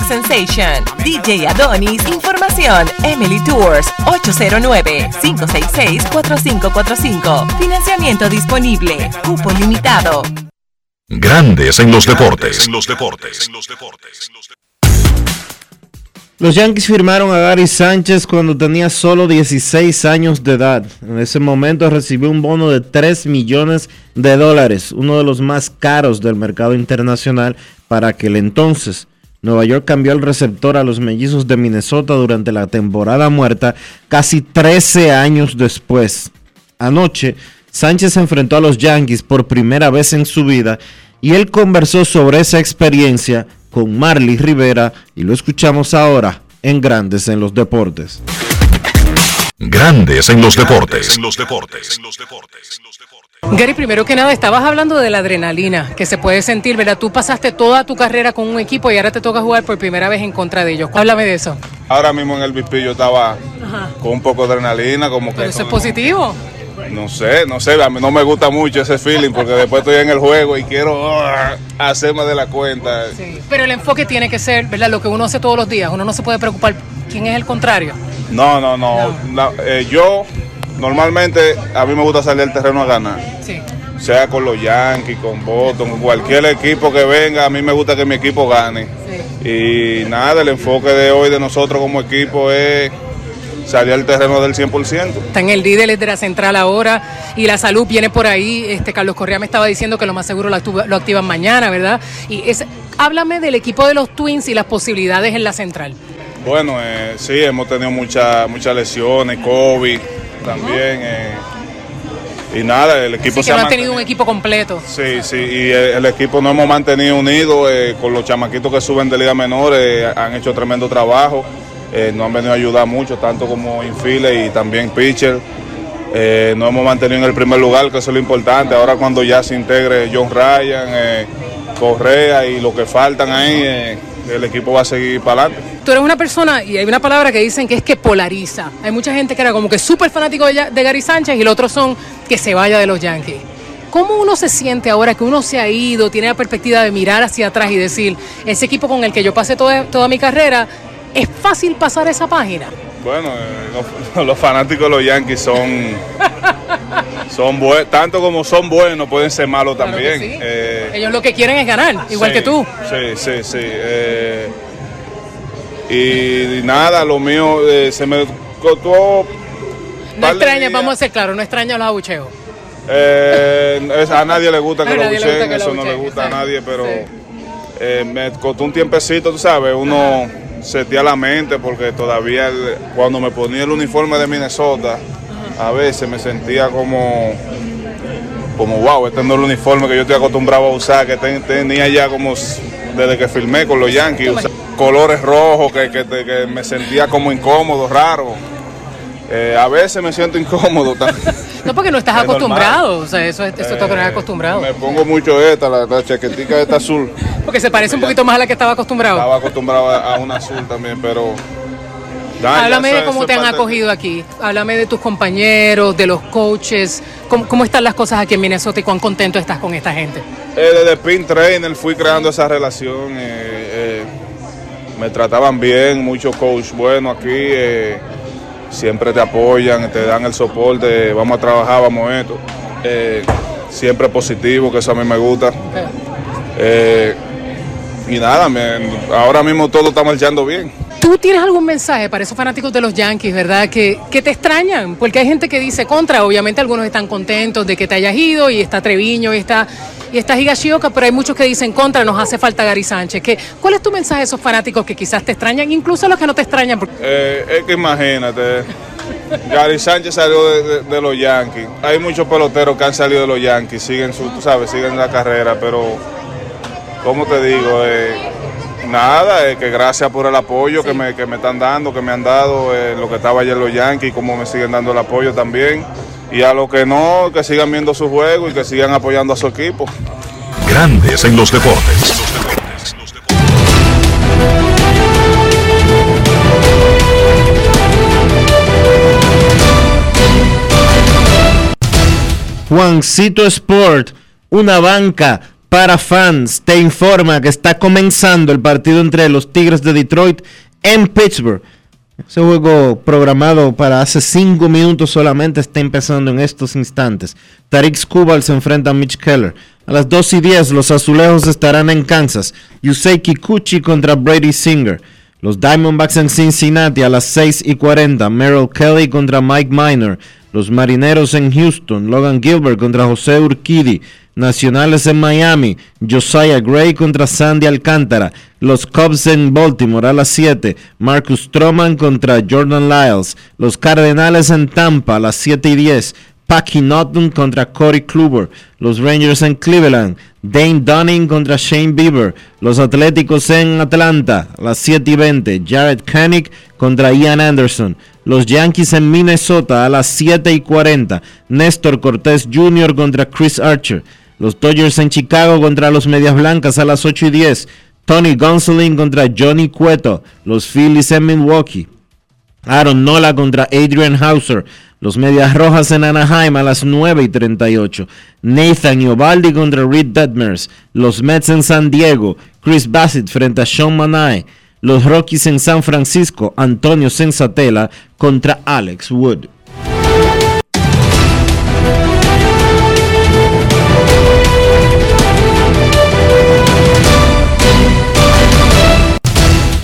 [SPEAKER 14] Sensation, DJ Adonis, Información, Emily Tours, 809-566-4545. Financiamiento disponible, cupo limitado.
[SPEAKER 2] Grandes en los deportes. En los deportes.
[SPEAKER 3] Los Yankees firmaron a Gary Sánchez cuando tenía solo 16 años de edad. En ese momento recibió un bono de 3 millones de dólares, uno de los más caros del mercado internacional para aquel entonces. Nueva York cambió el receptor a los mellizos de Minnesota durante la temporada muerta casi 13 años después. Anoche, Sánchez se enfrentó a los Yankees por primera vez en su vida y él conversó sobre esa experiencia con Marley Rivera y lo escuchamos ahora en Grandes en los Deportes.
[SPEAKER 2] Grandes en los deportes.
[SPEAKER 15] Gary, primero que nada, estabas hablando de la adrenalina que se puede sentir, ¿verdad? Tú pasaste toda tu carrera con un equipo y ahora te toca jugar por primera vez en contra de ellos. Háblame de eso.
[SPEAKER 16] Ahora mismo en el yo estaba
[SPEAKER 15] Ajá.
[SPEAKER 16] con un poco de adrenalina, como que...
[SPEAKER 15] Pero eso es positivo.
[SPEAKER 16] No sé, no sé, a mí no me gusta mucho ese feeling porque después estoy en el juego y quiero ah, hacer más de la cuenta.
[SPEAKER 15] Pero el enfoque tiene que ser, ¿verdad? Lo que uno hace todos los días. Uno no se puede preocupar quién es el contrario.
[SPEAKER 16] No, no, no. la- eh, yo normalmente a mí me gusta salir al terreno a ganar.
[SPEAKER 15] Sí.
[SPEAKER 16] Sea con los Yankees, con Boston, con cualquier equipo que venga, a mí me gusta que mi equipo gane. Y nada, el enfoque de hoy de nosotros como equipo es salir al terreno del 100%.
[SPEAKER 15] Está en el líder de la central ahora y la salud viene por ahí. Este Carlos Correa me estaba diciendo que lo más seguro lo, activan mañana, ¿verdad? Y es, háblame del equipo de los Twins y las posibilidades en la central.
[SPEAKER 16] Bueno, eh, sí, hemos tenido muchas muchas lesiones, COVID también. eh, y nada, el equipo
[SPEAKER 15] Así
[SPEAKER 16] se
[SPEAKER 15] que
[SPEAKER 16] ha
[SPEAKER 15] no han
[SPEAKER 16] mantenido.
[SPEAKER 15] tenido un equipo completo.
[SPEAKER 16] Sí, sí, y el, el equipo nos hemos mantenido unidos eh, con los chamaquitos que suben de Liga Menor, eh, han hecho tremendo trabajo, eh, nos han venido a ayudar mucho, tanto como infield y también pitcher. Eh, nos hemos mantenido en el primer lugar, que eso es lo importante. Ahora cuando ya se integre John Ryan, eh, Correa y lo que faltan ahí, eh, el equipo va a seguir para adelante.
[SPEAKER 15] Tú eres una persona, y hay una palabra que dicen que es que polariza. Hay mucha gente que era como que súper fanático de, Gary Sánchez y el otro son que se vaya de los Yankees. ¿Cómo uno se siente ahora que uno se ha ido, tiene la perspectiva de mirar hacia atrás y decir, ese equipo con el que yo pasé toda, toda mi carrera, es fácil pasar esa página?
[SPEAKER 16] Bueno, eh, los, los fanáticos de los Yankees son, son buenos, tanto como son buenos, pueden ser malos
[SPEAKER 15] Claro
[SPEAKER 16] también.
[SPEAKER 15] sí.
[SPEAKER 16] Eh,
[SPEAKER 15] Ellos lo que quieren es ganar, igual
[SPEAKER 16] sí,
[SPEAKER 15] que tú.
[SPEAKER 16] Sí, sí, sí. eh, y, nada, lo mío eh, se me costó.
[SPEAKER 15] No extraña, vamos a ser claros, no extraña los abucheos.
[SPEAKER 16] Eh, a nadie le gusta que lo
[SPEAKER 15] nadie le gusta
[SPEAKER 16] bucheen,
[SPEAKER 15] que lo
[SPEAKER 16] eso no le gusta a nadie, pero eh, me costó un tiempecito, tú sabes, uno setía la mente porque todavía el- cuando me ponía el uniforme de Minnesota, a veces me sentía como, como wow, este no es el uniforme que yo estoy acostumbrado a usar, que ten- tenía ya como desde que filmé con los Yankees, colores rojos, que, que, que me sentía como incómodo, raro. Eh, a veces me siento incómodo.
[SPEAKER 15] No, porque no estás
[SPEAKER 16] Es
[SPEAKER 15] acostumbrado. O sea, eso, eso te has acostumbrado.
[SPEAKER 16] Me pongo mucho esta, la, la chaquetica esta azul.
[SPEAKER 15] Porque se parece un poquito más a la que estaba acostumbrado.
[SPEAKER 16] Estaba acostumbrado a, a una azul también, pero...
[SPEAKER 15] Háblame de cómo te han acogido aquí. Háblame de tus compañeros, de los coaches. ¿Cómo, cómo están las cosas aquí en Minnesota y cuán contento estás con esta gente?
[SPEAKER 16] Eh, desde Pin Trainer fui creando esa relación. eh, eh, me trataban bien, muchos coach buenos aquí. siempre te apoyan, te dan el soporte. Vamos a trabajar, vamos a esto. Siempre positivo, que eso a mí me gusta. Y nada, me- ahora mismo todo está marchando bien.
[SPEAKER 15] ¿Tú tienes algún mensaje para esos fanáticos de los Yankees, verdad? Que, que te extrañan, porque hay gente que dice contra, obviamente algunos están contentos de que te hayas ido y está Treviño y está, y está Higashioka, pero hay muchos que dicen contra, nos hace falta Gary Sánchez. ¿Qué, ¿Cuál es tu mensaje a esos fanáticos que quizás te extrañan, incluso a los que no te extrañan?
[SPEAKER 16] Eh, es que imagínate, Gary Sánchez salió de, de- los Yankees. Hay muchos peloteros que han salido de los Yankees, siguen su, sabes, siguen la carrera, pero, ¿cómo te digo? Eh, nada, eh, que gracias por el apoyo que, me, que me están dando, que me han dado, eh, lo que estaba ayer los Yankees, cómo me siguen dando el apoyo también. Y a los que no, que sigan viendo su juego y que sigan apoyando a su equipo.
[SPEAKER 2] Grandes en los deportes.
[SPEAKER 3] Juancito Sport, una banca para fans, te informa que está comenzando el partido entre los Tigres de Detroit en Pittsburgh. Ese juego programado para hace 5 minutos solamente está empezando en estos instantes. Tarik Skubal se enfrenta a Mitch Keller. A las 2 y 10 los azulejos estarán en Kansas. Yusei Kikuchi contra Brady Singer. Los Diamondbacks en Cincinnati a las 6 y 40. Merrill Kelly contra Mike Minor. Los Marineros en Houston. Logan Gilbert contra José Urquidi. Nacionales en Miami. Josiah Gray contra Sandy Alcántara. Los Cubs en Baltimore a las 7. Marcus Stroman contra Jordan Lyles. Los Cardenales en Tampa a las 7 y 10. Packy Naughton contra Corey Kluber. Los Rangers en Cleveland. Dane Dunning contra Shane Bieber. Los Atléticos en Atlanta a las 7 y 20. Jared Koenig contra Ian Anderson. Los Yankees en Minnesota a las 7 y 40. Néstor Cortés Jr. contra Chris Archer. Los Dodgers en Chicago contra los Medias Blancas a las 8 y 10. Tony Gonsolin contra Johnny Cueto. Los Phillies en Milwaukee. Aaron Nola contra Adrian Hauser. Los Medias Rojas en Anaheim a las 9 y 38. Nathan Iovaldi contra Reed Detmers. Los Mets en San Diego. Chris Bassett frente a Sean Manai. Los Rockies en San Francisco. Antonio Sensatela contra Alex Wood.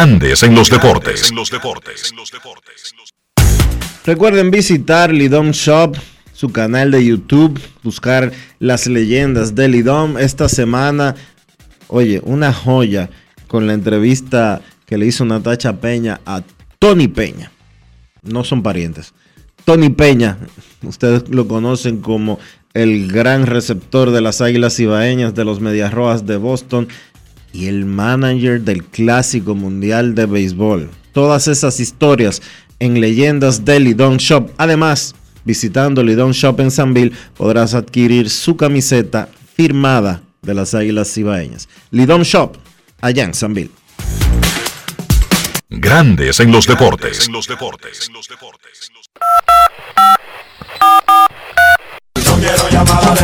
[SPEAKER 2] Grandes en los deportes.
[SPEAKER 3] Recuerden visitar Lidom Shop, su canal de YouTube, buscar las leyendas de Lidom. Esta semana, oye, una joya con la entrevista que le hizo Natacha Peña a Tony Peña. No son parientes. Tony Peña, ustedes lo conocen como el gran receptor de las Águilas Ibaeñas de los Medias Rojas de Boston y el manager del Clásico Mundial de Béisbol. Todas esas historias en leyendas de Lidon Shop. Además, visitando Lidon Shop en Sanville podrás adquirir su camiseta firmada de las Águilas Cibaeñas. Lidon Shop, allá en Sanville.
[SPEAKER 2] Grandes en los deportes.
[SPEAKER 10] No quiero llamada.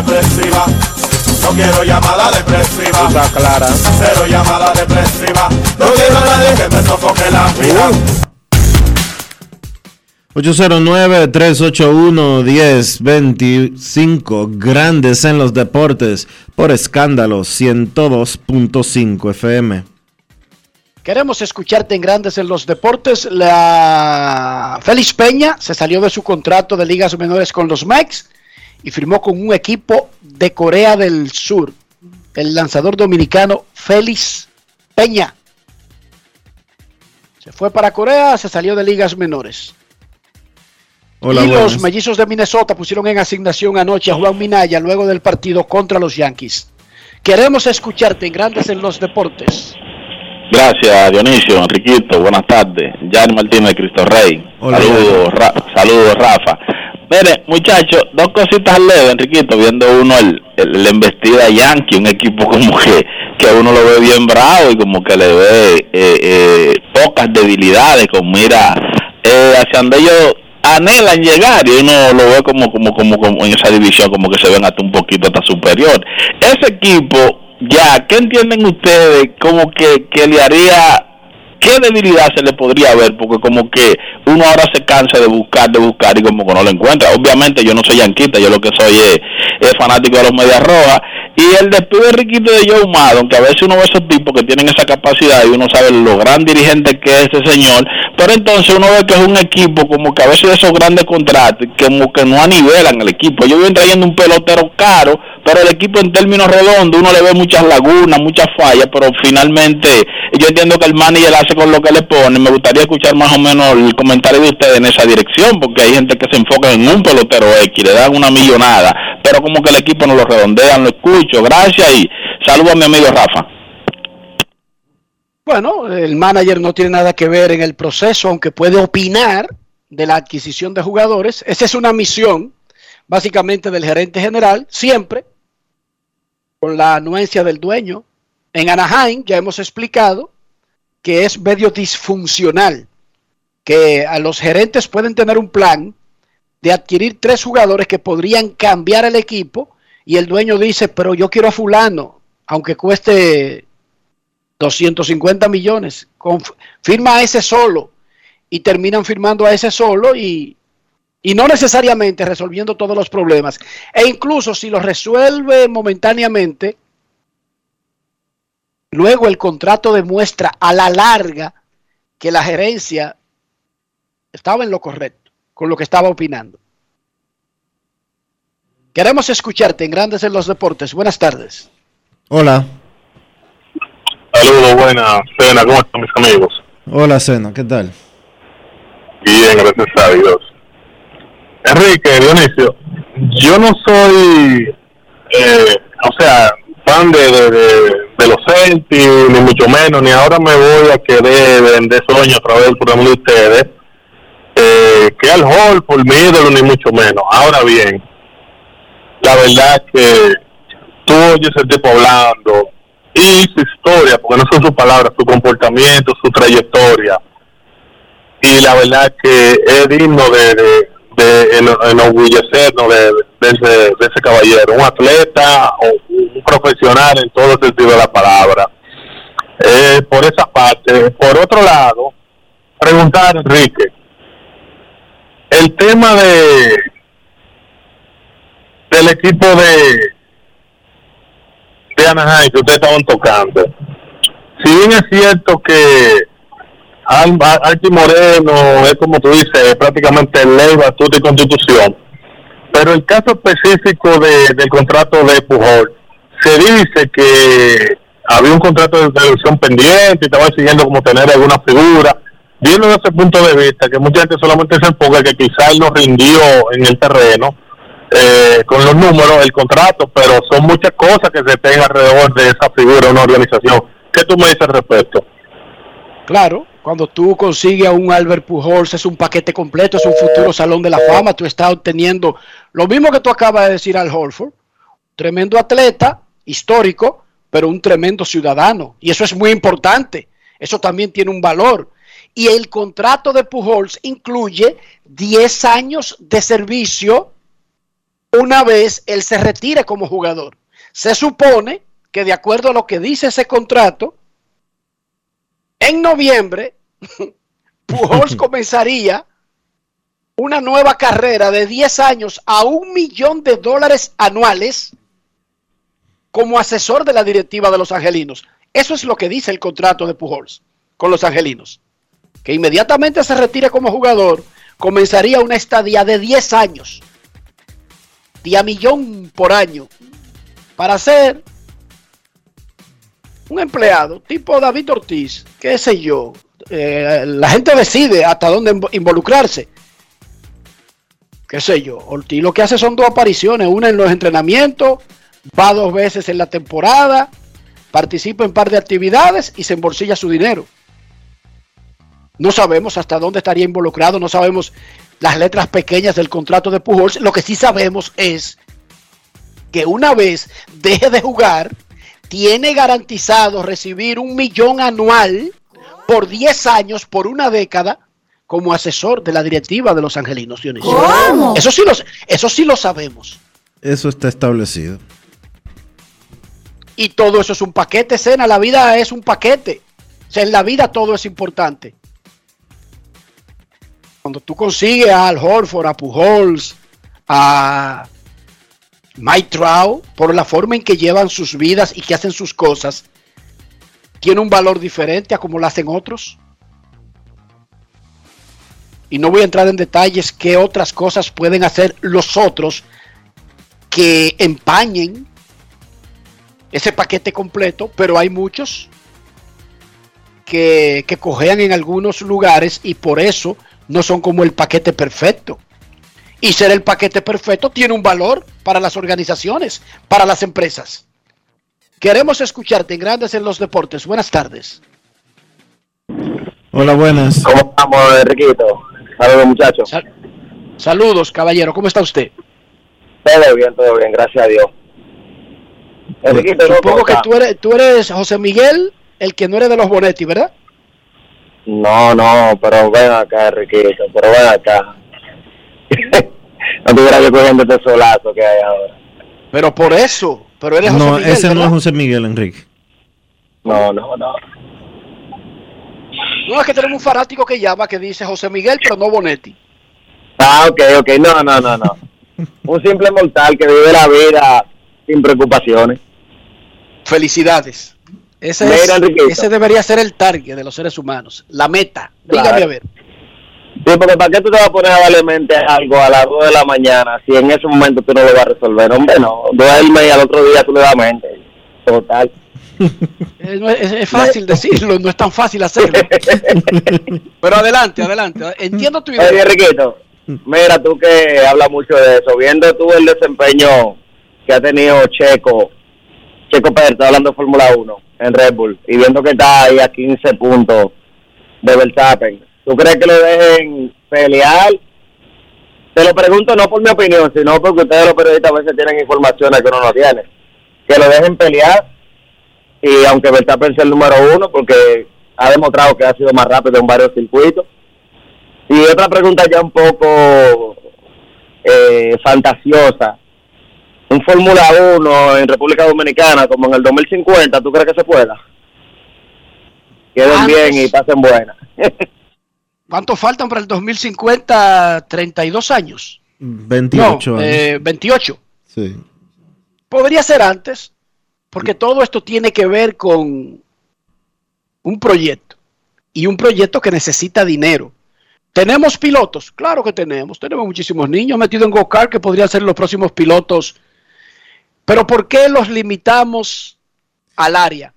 [SPEAKER 10] No quiero llamada depresiva.
[SPEAKER 5] Está clara.
[SPEAKER 10] Cero llamada depresiva. No quiero a nadie que me sofoque la vida.
[SPEAKER 3] 809-381-1025, grandes en los deportes, por escándalo 102.5 FM.
[SPEAKER 4] Queremos escucharte en Grandes en los Deportes. La Félix Peña se salió de su contrato de ligas menores con los Mex y firmó con un equipo de Corea del Sur. El lanzador dominicano Félix Peña. Se fue para Corea, se salió de ligas menores.
[SPEAKER 3] Hola,
[SPEAKER 4] y
[SPEAKER 3] buenas.
[SPEAKER 4] los mellizos de Minnesota pusieron en asignación anoche a Juan Minaya luego del partido contra los Yankees. Queremos escucharte en Grandes en los Deportes.
[SPEAKER 17] Gracias, Dionisio, Enriquito, buenas tardes. Jan Martínez de Cristo Rey.
[SPEAKER 3] Hola,
[SPEAKER 17] saludos, Ra- saludos, Rafa. Mire, muchachos, dos cositas leves, Enriquito, viendo uno el, el, la embestida Yankee, un equipo como que, que uno lo ve bien bravo y como que le ve eh, eh, pocas debilidades, con mira eh, hacia donde ellos anhelan llegar y uno lo ve como, como, como, como en esa división, como que se ven hasta un poquito hasta superior. Ese equipo, ya, ¿qué entienden ustedes? Como que, que le haría ¿qué debilidad se le podría ver? Porque como que uno ahora se cansa de buscar, de buscar y como que no lo encuentra. Obviamente yo no soy yanquita, yo lo que soy es, es fanático de los Medias Rojas. Y el despido de Riquito de Joe Maddon, que a veces uno ve esos tipos que tienen esa capacidad y uno sabe lo gran dirigente que es ese señor, pero entonces uno ve que es un equipo como que a veces esos grandes contratos como que no anivelan el equipo. Ellos vienen trayendo un pelotero caro, pero el equipo en términos redondos uno le ve muchas lagunas, muchas fallas, pero finalmente yo entiendo que el manager hace con lo que le pone. Me gustaría escuchar más o menos el comentario de ustedes en esa dirección, porque hay gente que se enfoca en un pelotero X, le dan una millonada, pero como que el equipo no lo redondean, lo Gracias y saludo a mi amigo Rafa.
[SPEAKER 4] Bueno, el manager no tiene nada que ver en el proceso, aunque puede opinar de la adquisición de jugadores. Esa es una misión, básicamente, del gerente general, siempre con la anuencia del dueño. En Anaheim ya hemos explicado que es medio disfuncional, que a los gerentes pueden tener un plan de adquirir tres jugadores que podrían cambiar el equipo y el dueño dice, pero yo quiero a fulano, aunque cueste 250 millones. Firma a ese solo y terminan firmando a ese solo y, y no necesariamente resolviendo todos los problemas. E incluso si los resuelve momentáneamente, luego el contrato demuestra a la larga que la gerencia estaba en lo correcto con lo que estaba opinando. Queremos escucharte en Grandes en los Deportes. Buenas tardes.
[SPEAKER 3] Hola.
[SPEAKER 18] Saludos, buenas, Cena, ¿cómo están mis amigos?
[SPEAKER 3] Hola, Sena, ¿qué tal?
[SPEAKER 18] Bien, gracias a Dios. Enrique, Dionisio, yo no soy, eh, o sea, fan de, de, de, de los Celtics, ni mucho menos, ni ahora me voy a querer vender sueños a través del programa de ustedes, eh, que al Hall por mi ídolo, ni mucho menos. Ahora bien, la verdad que tú oyes el tipo hablando y su historia, porque no son sus palabras, su comportamiento, su trayectoria. Y la verdad que es digno de, de, de eno- enorgullecernos de, ese, de ese caballero, un atleta o un profesional en todo sentido de la palabra. Eh, por esa parte. Por otro lado, preguntar, Enrique, el tema de del equipo de de Anaheim que ustedes estaban tocando. Si bien es cierto que Al- Al- Archie Moreno es como tú dices, prácticamente ley, batuta y constitución, pero el caso específico de, del contrato de Pujol, se dice que había un contrato de televisión pendiente y estaban siguiendo como tener alguna figura. Viendo desde ese punto de vista, que mucha gente solamente se enfoca que quizá él no rindió en el terreno, eh, con los números, el contrato, pero son muchas cosas que se tengan alrededor de esa figura, una organización. ¿Qué tú me dices al respecto?
[SPEAKER 4] Claro, cuando tú consigues a un Albert Pujols es un paquete completo, es un futuro salón de la fama, tú estás obteniendo lo mismo que tú acabas de decir al Holford, tremendo atleta, histórico, pero un tremendo ciudadano. Y eso es muy importante, eso también tiene un valor. Y el contrato de Pujols incluye 10 años de servicio una vez él se retire como jugador. Se supone que de acuerdo a lo que dice ese contrato, en noviembre, Pujols comenzaría una nueva carrera de 10 años a un millón de dólares anuales como asesor de la directiva de los angelinos. Eso es lo que dice el contrato de Pujols. con los angelinos. Que inmediatamente se retire como jugador, comenzaría una estadía de 10 años, de millón por año, para ser un empleado tipo David Ortiz, qué sé yo. eh, la gente decide hasta dónde invo- involucrarse. Qué sé yo. Ortiz lo que hace son dos apariciones, una en los entrenamientos, va dos veces en la temporada, participa en par de actividades y se embolsilla su dinero. No sabemos hasta dónde estaría involucrado, no sabemos las letras pequeñas del contrato de Pujols. Lo que sí sabemos es que una vez deje de jugar, tiene garantizado recibir un millón anual por 10 años, por una década, como asesor de la directiva de los angelinos. Dionisio.
[SPEAKER 3] ¿Cómo?
[SPEAKER 4] Eso sí, lo, eso sí lo sabemos.
[SPEAKER 3] Eso está establecido.
[SPEAKER 4] Y todo eso es un paquete, Cena. La vida es un paquete. O sea, en la vida todo es importante. Cuando tú consigues a Al Horford, a Pujols, a Mike Trout, por la forma en que llevan sus vidas y que hacen sus cosas, tiene un valor diferente a como lo hacen otros. Y no voy a entrar en detalles qué otras cosas pueden hacer los otros que empañen ese paquete completo, pero hay muchos que, que cojean en algunos lugares y por eso no son como el paquete perfecto. Y ser el paquete perfecto tiene un valor para las organizaciones, para las empresas. Queremos escucharte en Grandes en los Deportes. Buenas tardes.
[SPEAKER 3] Hola, buenas.
[SPEAKER 19] ¿Cómo estamos, Enriquito? Saludos, muchachos.
[SPEAKER 4] Saludos, caballero. ¿Cómo está usted?
[SPEAKER 19] Todo bien, todo bien, gracias a Dios. Enriquito,
[SPEAKER 4] Supongo que tú eres, tú eres José Miguel, el que no eres de los Bonetti, ¿verdad?
[SPEAKER 19] No, no, pero ven acá, Enriquito, pero ven acá. no tuviera que cogiendo este solazo que hay ahora.
[SPEAKER 4] Pero por eso, pero eres José
[SPEAKER 3] No,
[SPEAKER 4] Miguel,
[SPEAKER 3] ese no es José Miguel, Enrique.
[SPEAKER 19] No, no, no.
[SPEAKER 4] No, es que tenemos un fanático que llama que dice José Miguel, pero no Bonetti.
[SPEAKER 19] Ah, ok, ok, no, no, no, no. Un simple mortal que vive la vida sin preocupaciones.
[SPEAKER 4] Felicidades. Ese, es- ese debería ser el target de los seres humanos, la meta.
[SPEAKER 19] Claro.
[SPEAKER 4] Dígame a ver.
[SPEAKER 19] Sí, porque ¿para qué tú te vas a poner a darle mente a algo a las 2 de la mañana si en ese momento tú no lo vas a resolver? Hombre, no. Duerme y al otro día tú le das mente. Total.
[SPEAKER 4] Eh, es, es- es fácil decirlo, no es tan fácil hacerlo. Pero adelante, adelante. Entiendo tu idea.
[SPEAKER 19] Oye, Enriquito, mira tú que hablas mucho de eso, viendo tú el desempeño que ha tenido Checo, Checo Pérez, estoy hablando de Fórmula 1 en Red Bull, y viendo que está ahí a 15 puntos de Verstappen, ¿tú crees que lo dejen pelear? Te lo pregunto no por mi opinión, sino porque ustedes los periodistas a veces tienen informaciones que uno no tiene. Que lo dejen pelear, y aunque Verstappen sea el número uno, porque ha demostrado que ha sido más rápido en varios circuitos, y otra pregunta ya un poco eh, fantasiosa. Un Fórmula 1 en República Dominicana como en el 2050, ¿tú crees que se pueda? Queden
[SPEAKER 4] Antes.
[SPEAKER 19] bien y pasen buenas.
[SPEAKER 4] ¿Cuánto faltan para el 2050? 32 años.
[SPEAKER 3] 28
[SPEAKER 4] no,
[SPEAKER 3] años.
[SPEAKER 4] eh, 28.
[SPEAKER 3] Sí.
[SPEAKER 4] Podría ser antes, porque todo esto tiene que ver con un proyecto y un proyecto que necesita dinero. ¿Tenemos pilotos? Claro que tenemos. Tenemos muchísimos niños metidos en go-kart que podrían ser los próximos pilotos. Pero ¿por qué los limitamos al área?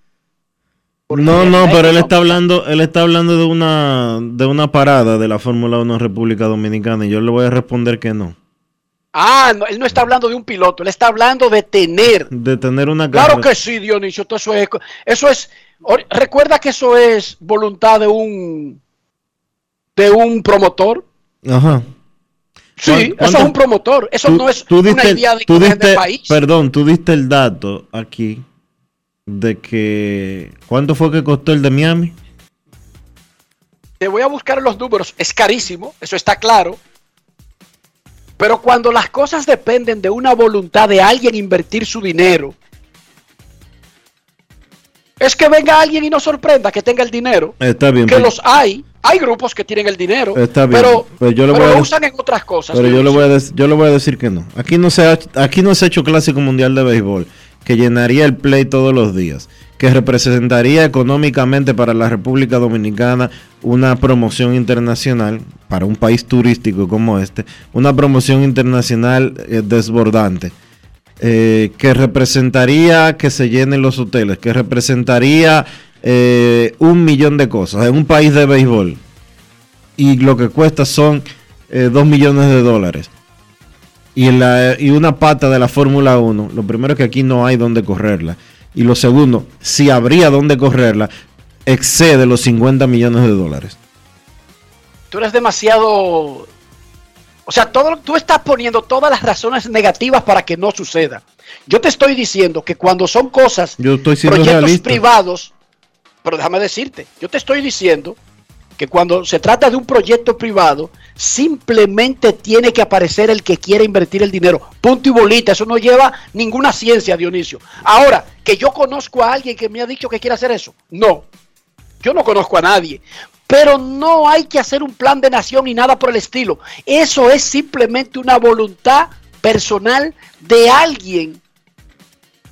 [SPEAKER 3] No, no, pero él está hablando, él está hablando de una de una parada de la Fórmula 1 en República Dominicana y yo le voy a responder que no.
[SPEAKER 4] Ah, no, él no está hablando de un piloto, él está hablando de tener.
[SPEAKER 3] De tener una
[SPEAKER 4] Claro
[SPEAKER 3] carrera-
[SPEAKER 4] que sí, Dionisio, todo eso es, eso es, recuerda que eso es voluntad de un, de un promotor.
[SPEAKER 3] Ajá.
[SPEAKER 4] Sí,
[SPEAKER 3] ¿Cuán-
[SPEAKER 4] eso es un promotor, eso
[SPEAKER 3] Tú-
[SPEAKER 4] no es
[SPEAKER 3] tú
[SPEAKER 4] una idea de
[SPEAKER 3] tú diste-
[SPEAKER 4] del país.
[SPEAKER 3] Perdón, tú diste el dato aquí de que ¿cuánto fue que costó el de Miami?
[SPEAKER 4] Te voy a buscar los números, es carísimo, eso está claro. Pero cuando las cosas dependen de una voluntad de alguien invertir su dinero, es que venga alguien y nos sorprenda que tenga el dinero.
[SPEAKER 3] Está bien.
[SPEAKER 4] que
[SPEAKER 3] pues-
[SPEAKER 4] los hay. Hay grupos que tienen el dinero,
[SPEAKER 3] Está bien,
[SPEAKER 4] pero,
[SPEAKER 3] pero yo le
[SPEAKER 4] pero
[SPEAKER 3] voy a
[SPEAKER 4] lo usan en otras cosas.
[SPEAKER 3] Pero yo le voy a dec- yo le voy a decir que no. Aquí no se ha, aquí no se ha hecho clásico mundial de béisbol que llenaría el play todos los días, que representaría económicamente para la República Dominicana una promoción internacional, para un país turístico como este, una promoción internacional eh, desbordante. Eh, que representaría que se llenen los hoteles, que representaría eh, un millón de cosas en un país de béisbol y lo que cuesta son eh, dos millones de dólares y, en la, y una pata de la Fórmula 1, lo primero es que aquí no hay donde correrla. Y lo segundo, si habría donde correrla, excede los 50 millones de dólares.
[SPEAKER 4] Tú eres demasiado... O sea, todo, tú estás poniendo todas las razones negativas para que no suceda. Yo te estoy diciendo que cuando son cosas,
[SPEAKER 3] Yo estoy siendo
[SPEAKER 4] proyectos
[SPEAKER 3] realista.
[SPEAKER 4] privados, pero déjame decirte, yo te estoy diciendo que cuando se trata de un proyecto privado, simplemente tiene que aparecer el que quiere invertir el dinero. Punto y bolita, eso no lleva ninguna ciencia, Dionisio. Ahora, que yo conozco a alguien que me ha dicho que quiere hacer eso. No, yo no conozco a nadie. Pero no hay que hacer un plan de nación y nada por el estilo. Eso es simplemente una voluntad personal de alguien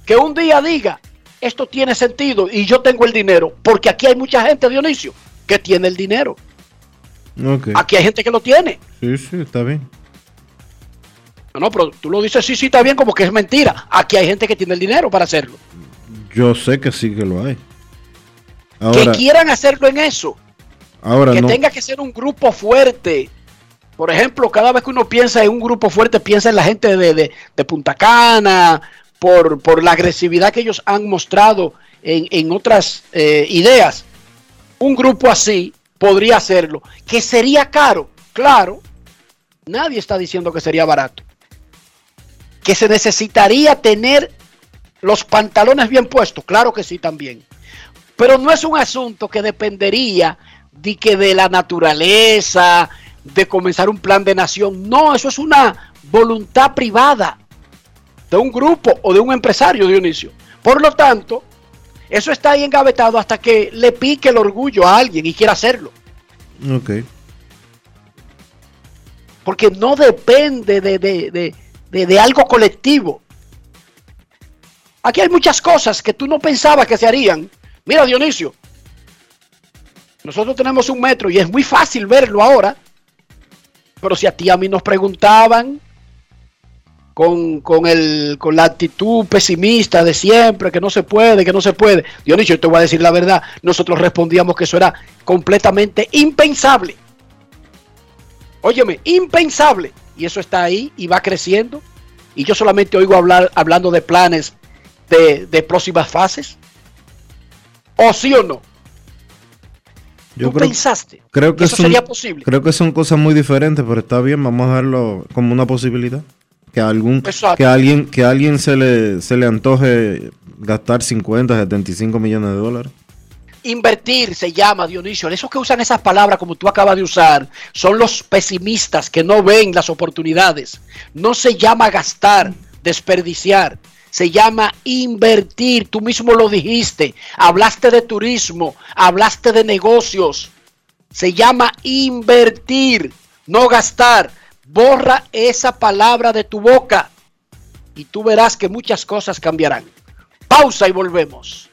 [SPEAKER 4] que un día diga, esto tiene sentido y yo tengo el dinero. Porque aquí hay mucha gente, Dionisio, que tiene el dinero. Aquí hay gente que lo tiene.
[SPEAKER 3] Sí, sí, está bien.
[SPEAKER 4] No, no, pero tú lo dices, sí, sí, está bien, como que es mentira. Aquí hay gente que tiene el dinero para hacerlo.
[SPEAKER 3] Yo sé que sí que lo hay.
[SPEAKER 4] que
[SPEAKER 3] Ahora,
[SPEAKER 4] quieran hacerlo en eso.
[SPEAKER 3] Ahora
[SPEAKER 4] que
[SPEAKER 3] no.
[SPEAKER 4] tenga que ser un grupo fuerte. Por ejemplo, cada vez que uno piensa en un grupo fuerte, piensa en la gente de, de- de Punta Cana, por, por la agresividad que ellos han mostrado en, en otras eh, ideas. Un grupo así podría hacerlo. ¿Que sería caro? Claro. Nadie está diciendo que sería barato. ¿Que se necesitaría tener los pantalones bien puestos? Claro que sí también. Pero no es un asunto que dependería de que de la naturaleza, de comenzar un plan de nación. No, eso es una voluntad privada de un grupo o de un empresario, Dionisio. Por lo tanto, eso está ahí engavetado hasta que le pique el orgullo a alguien y quiera hacerlo.
[SPEAKER 3] Ok.
[SPEAKER 4] Porque no depende de, de- de- de- de algo colectivo. Aquí hay muchas cosas que tú no pensabas que se harían. Mira, Dionisio, nosotros tenemos un metro y es muy fácil verlo ahora. Pero si a ti a mí nos preguntaban con, con el, con la actitud pesimista de siempre, que no se puede, que no se puede. Dionisio, yo te voy a decir la verdad. Nosotros respondíamos que eso era completamente impensable. Óyeme, impensable. Y eso está ahí y va creciendo. Y yo solamente oigo hablar hablando de planes de, de próximas fases. ¿O sí o no?
[SPEAKER 3] Yo
[SPEAKER 4] ¿Tú pensaste
[SPEAKER 3] creo que
[SPEAKER 4] eso
[SPEAKER 3] son-
[SPEAKER 4] sería posible?
[SPEAKER 3] Creo que son cosas muy diferentes, pero está bien, vamos a darlo como una posibilidad. Que a algún
[SPEAKER 4] Exacto.
[SPEAKER 3] que alguien que alguien se le se le antoje gastar 50, 75 millones de dólares.
[SPEAKER 4] Invertir se llama, Dionisio. Esos que usan esas palabras como tú acabas de usar son los pesimistas que no ven las oportunidades. No se llama gastar, desperdiciar. Se llama invertir. Tú mismo lo dijiste. Hablaste de turismo, hablaste de negocios. Se llama invertir, no gastar. Borra esa palabra de tu boca y tú verás que muchas cosas cambiarán. Pausa y volvemos.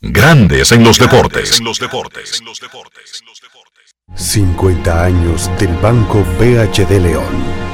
[SPEAKER 2] Grandes en los deportes.
[SPEAKER 20] 50 años del Banco BHD León.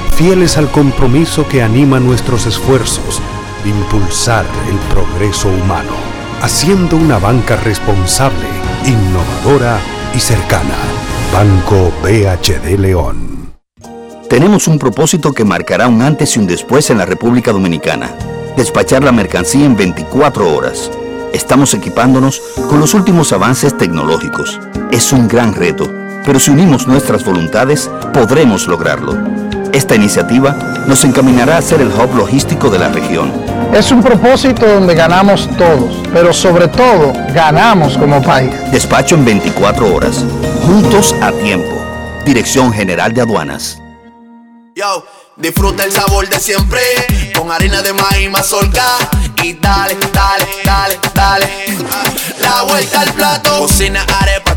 [SPEAKER 20] fieles al compromiso que anima nuestros esfuerzos de impulsar el progreso humano, haciendo una banca responsable, innovadora y cercana. Banco BHD León.
[SPEAKER 21] Tenemos un propósito que marcará un antes y un después en la República Dominicana. Despachar la mercancía en 24 horas. Estamos equipándonos con los últimos avances tecnológicos. Es un gran reto, pero si unimos nuestras voluntades, podremos lograrlo. Esta iniciativa nos encaminará a ser el hub logístico de la región,
[SPEAKER 22] Es un propósito donde ganamos todos, pero sobre todo ganamos como país.
[SPEAKER 21] Despacho en 24 horas. Juntos a tiempo. Dirección General de Aduanas.
[SPEAKER 11] Yo, disfruta el sabor de siempre con harina de maíz mazorca y dale, dale, dale, dale. La vuelta al plato, cocina arepa,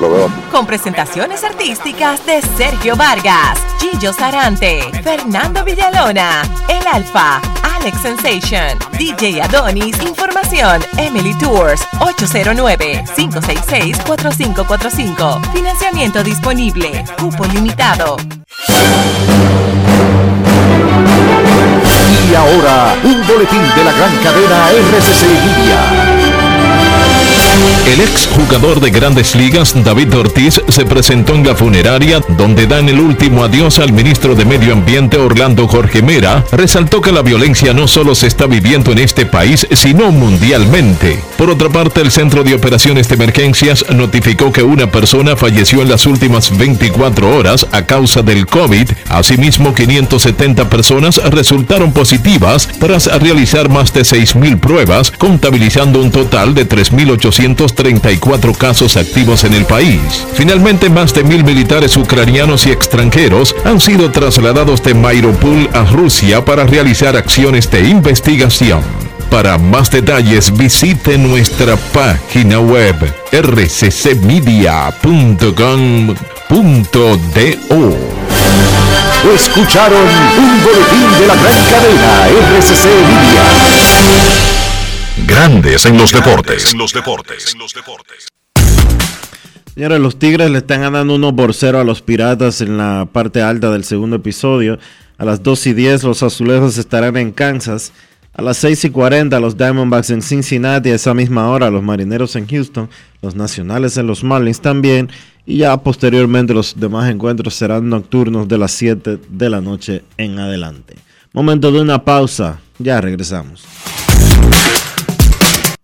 [SPEAKER 23] Lo veo.
[SPEAKER 14] Con presentaciones artísticas de Sergio Vargas, Gillo Sarante, Fernando Villalona, El Alfa, Alex Sensation, DJ Adonis, Información, Emily Tours, 809-566-4545. Financiamiento disponible, cupo limitado.
[SPEAKER 2] Y ahora, un boletín de la gran cadena RCC Libia. El ex jugador de grandes ligas, David Ortiz, se presentó en la funeraria donde dan el último adiós al ministro de Medio Ambiente Orlando Jorge Mera. Resaltó que la violencia no solo se está viviendo en este país, sino mundialmente. Por otra parte, el Centro de Operaciones de Emergencias notificó que una persona falleció en las últimas 24 horas a causa del COVID. Asimismo, 570 personas resultaron positivas tras realizar más de 6.000 pruebas, contabilizando un total de 3.834 casos activos en el país. Finalmente, más de mil militares ucranianos y extranjeros han sido trasladados de Mariupol a Rusia para realizar acciones de investigación. Para más detalles visite nuestra página web rccmedia.com.do. Escucharon un boletín de la gran cadena RCC Media. Grandes en los deportes.
[SPEAKER 3] los deportes. Señores, los Tigres le están ganando 1 por 0 a los Piratas en la parte alta del segundo episodio. A las 2 y 10 los Azulejos estarán en Kansas. A las 6 y 40 los Diamondbacks en Cincinnati. A esa misma hora los Marineros en Houston. Los Nacionales en los Marlins también. Y ya posteriormente los demás encuentros serán nocturnos de las 7 de la noche en adelante. Momento de una pausa. Ya regresamos.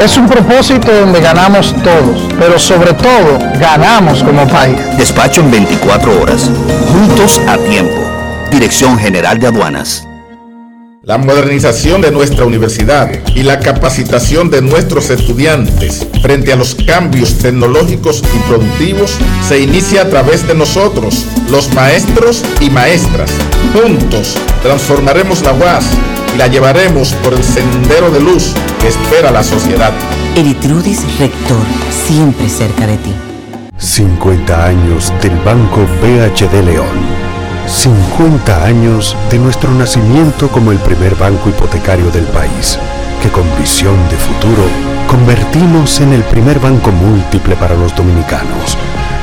[SPEAKER 22] Es un propósito donde ganamos todos, pero sobre todo ganamos como país.
[SPEAKER 21] Despacho en 24 horas, juntos a tiempo. Dirección General de Aduanas.
[SPEAKER 24] La modernización de nuestra universidad y la capacitación de nuestros estudiantes frente a los cambios tecnológicos y productivos se inicia a través de nosotros, los maestros y maestras. Juntos transformaremos la UAS y la llevaremos por el sendero de luz que espera la sociedad.
[SPEAKER 25] Eritrudis Rector, siempre cerca de ti.
[SPEAKER 20] 50 años del Banco BHD León 50 años de nuestro nacimiento como el primer banco hipotecario del país, que con visión de futuro convertimos en el primer banco múltiple para los dominicanos.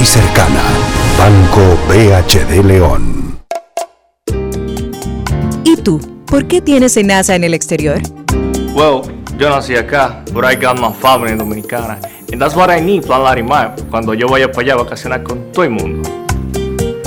[SPEAKER 20] y cercana. Banco BHD León.
[SPEAKER 26] ¿Y tú? ¿Por qué tienes NASA en el exterior?
[SPEAKER 27] Well, yo nací acá, but I got my family dominicana. And that's what I need, Plan Larimar, cuando yo vaya para allá a vacacionar con todo el mundo.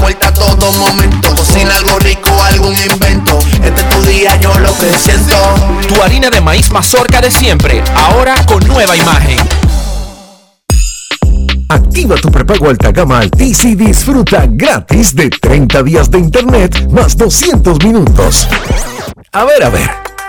[SPEAKER 11] vuelta a todo momento. Cocina algo rico, algún invento. Este es tu día, yo lo que siento.
[SPEAKER 12] Tu harina de maíz mazorca de siempre, ahora con nueva imagen.
[SPEAKER 28] Activa tu prepago alta gama Altis y disfruta gratis de 30 días de internet más 200 minutos. A ver, a ver.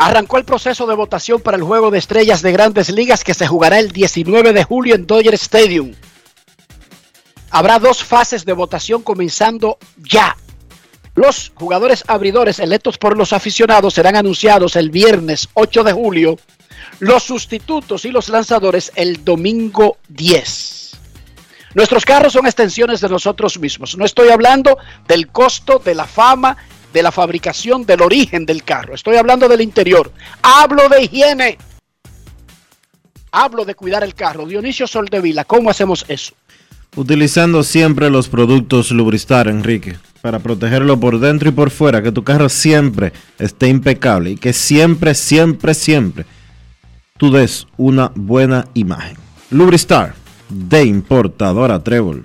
[SPEAKER 4] Arrancó el proceso de votación para el juego de estrellas de grandes ligas que se jugará el 19 de julio en Dodger Stadium. Habrá dos fases de votación comenzando ya. Los jugadores abridores electos por los aficionados serán anunciados el viernes 8 de julio, los sustitutos y los lanzadores el domingo 10. Nuestros carros son extensiones de nosotros mismos. No estoy hablando del costo, de la fama, de la fabricación, del origen del carro. Estoy hablando del interior. Hablo de higiene. Hablo de cuidar el carro. Dionisio Soldevila, ¿cómo hacemos eso?
[SPEAKER 3] Utilizando siempre los productos Lubristar, Enrique, para protegerlo por dentro y por fuera, que tu carro siempre esté impecable y que siempre, siempre, siempre tú des una buena imagen. Lubristar, de importadora Trébol.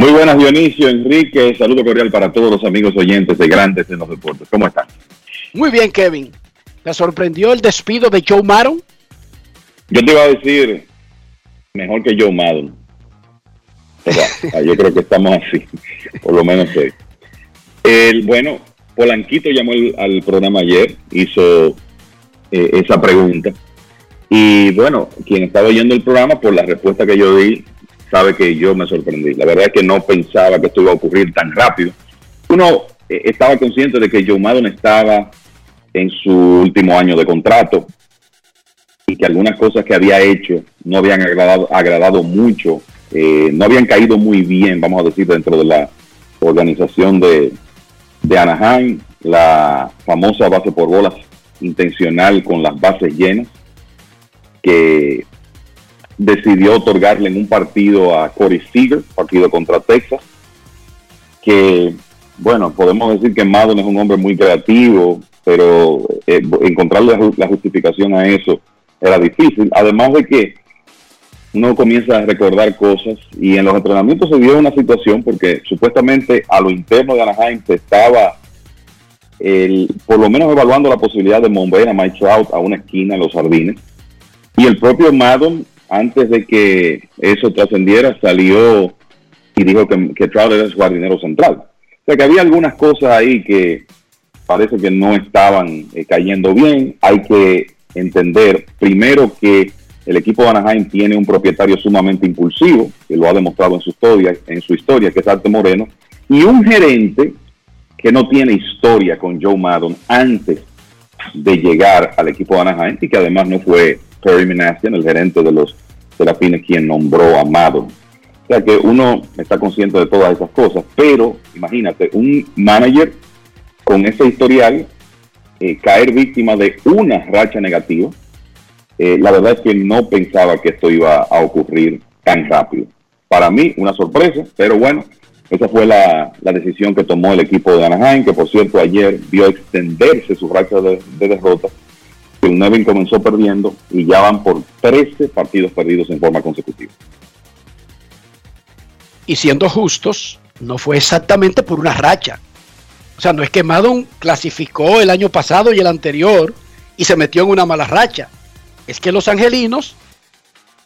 [SPEAKER 29] Muy buenas, Dionisio, Enrique. Saludo cordial para todos los amigos oyentes de Grandes en los Deportes. ¿Cómo están?
[SPEAKER 4] Muy bien, Kevin. ¿Te sorprendió el despido de Joe Maron?
[SPEAKER 29] Yo te iba a decir mejor que Joe. Pero, ah, yo creo que estamos así, por lo menos hoy. El, bueno, Polanquito llamó al programa ayer, hizo eh, esa pregunta. Y bueno, quien estaba oyendo el programa, por la respuesta que yo di, sabe que yo me sorprendí. La verdad es que no pensaba que esto iba a ocurrir tan rápido. Uno eh, estaba consciente de que Joe Maddon estaba en su último año de contrato y que algunas cosas que había hecho no habían agradado, agradado mucho, eh, no habían caído muy bien, vamos a decir, dentro de la organización de, de Anaheim, la famosa base por bolas intencional con las bases llenas, que decidió otorgarle en un partido a Corey Seager, partido contra Texas, que, bueno, podemos decir que Madden es un hombre muy creativo, pero eh, encontrarle la justificación a eso era difícil. Además de que uno comienza a recordar cosas y en los entrenamientos se dio una situación porque supuestamente a lo interno de Anaheim se estaba el, por lo menos evaluando la posibilidad de mover a Mike Trout a una esquina en los jardines. Y el propio Madden, antes de que eso trascendiera, salió y dijo que, que Trout era su jardinero central. O sea que había algunas cosas ahí que parece que no estaban eh, cayendo bien. Hay que entender primero que el equipo de Anaheim tiene un propietario sumamente impulsivo, que lo ha demostrado en su historia, en su historia que es Arte Moreno, y un gerente que no tiene historia con Joe Maddon antes de llegar al equipo de Anaheim y que además no fue Terry Minassian, el gerente de los Serafines, quien nombró a Maddon. O sea que uno está consciente de todas esas cosas, pero imagínate, un manager con ese historial eh, caer víctima de una racha negativa, eh, la verdad es que no pensaba que esto iba a ocurrir tan rápido. Para mí, una sorpresa, pero bueno, esa fue la, decisión que tomó el equipo de Anaheim, que por cierto ayer vio extenderse su racha de, de derrotas. El Nevin comenzó perdiendo y ya van por 13 partidos perdidos en forma consecutiva.
[SPEAKER 4] Y siendo justos, no fue exactamente por una racha. O sea, no es que Madon clasificó el año pasado y el anterior y se metió en una mala racha. Es que los angelinos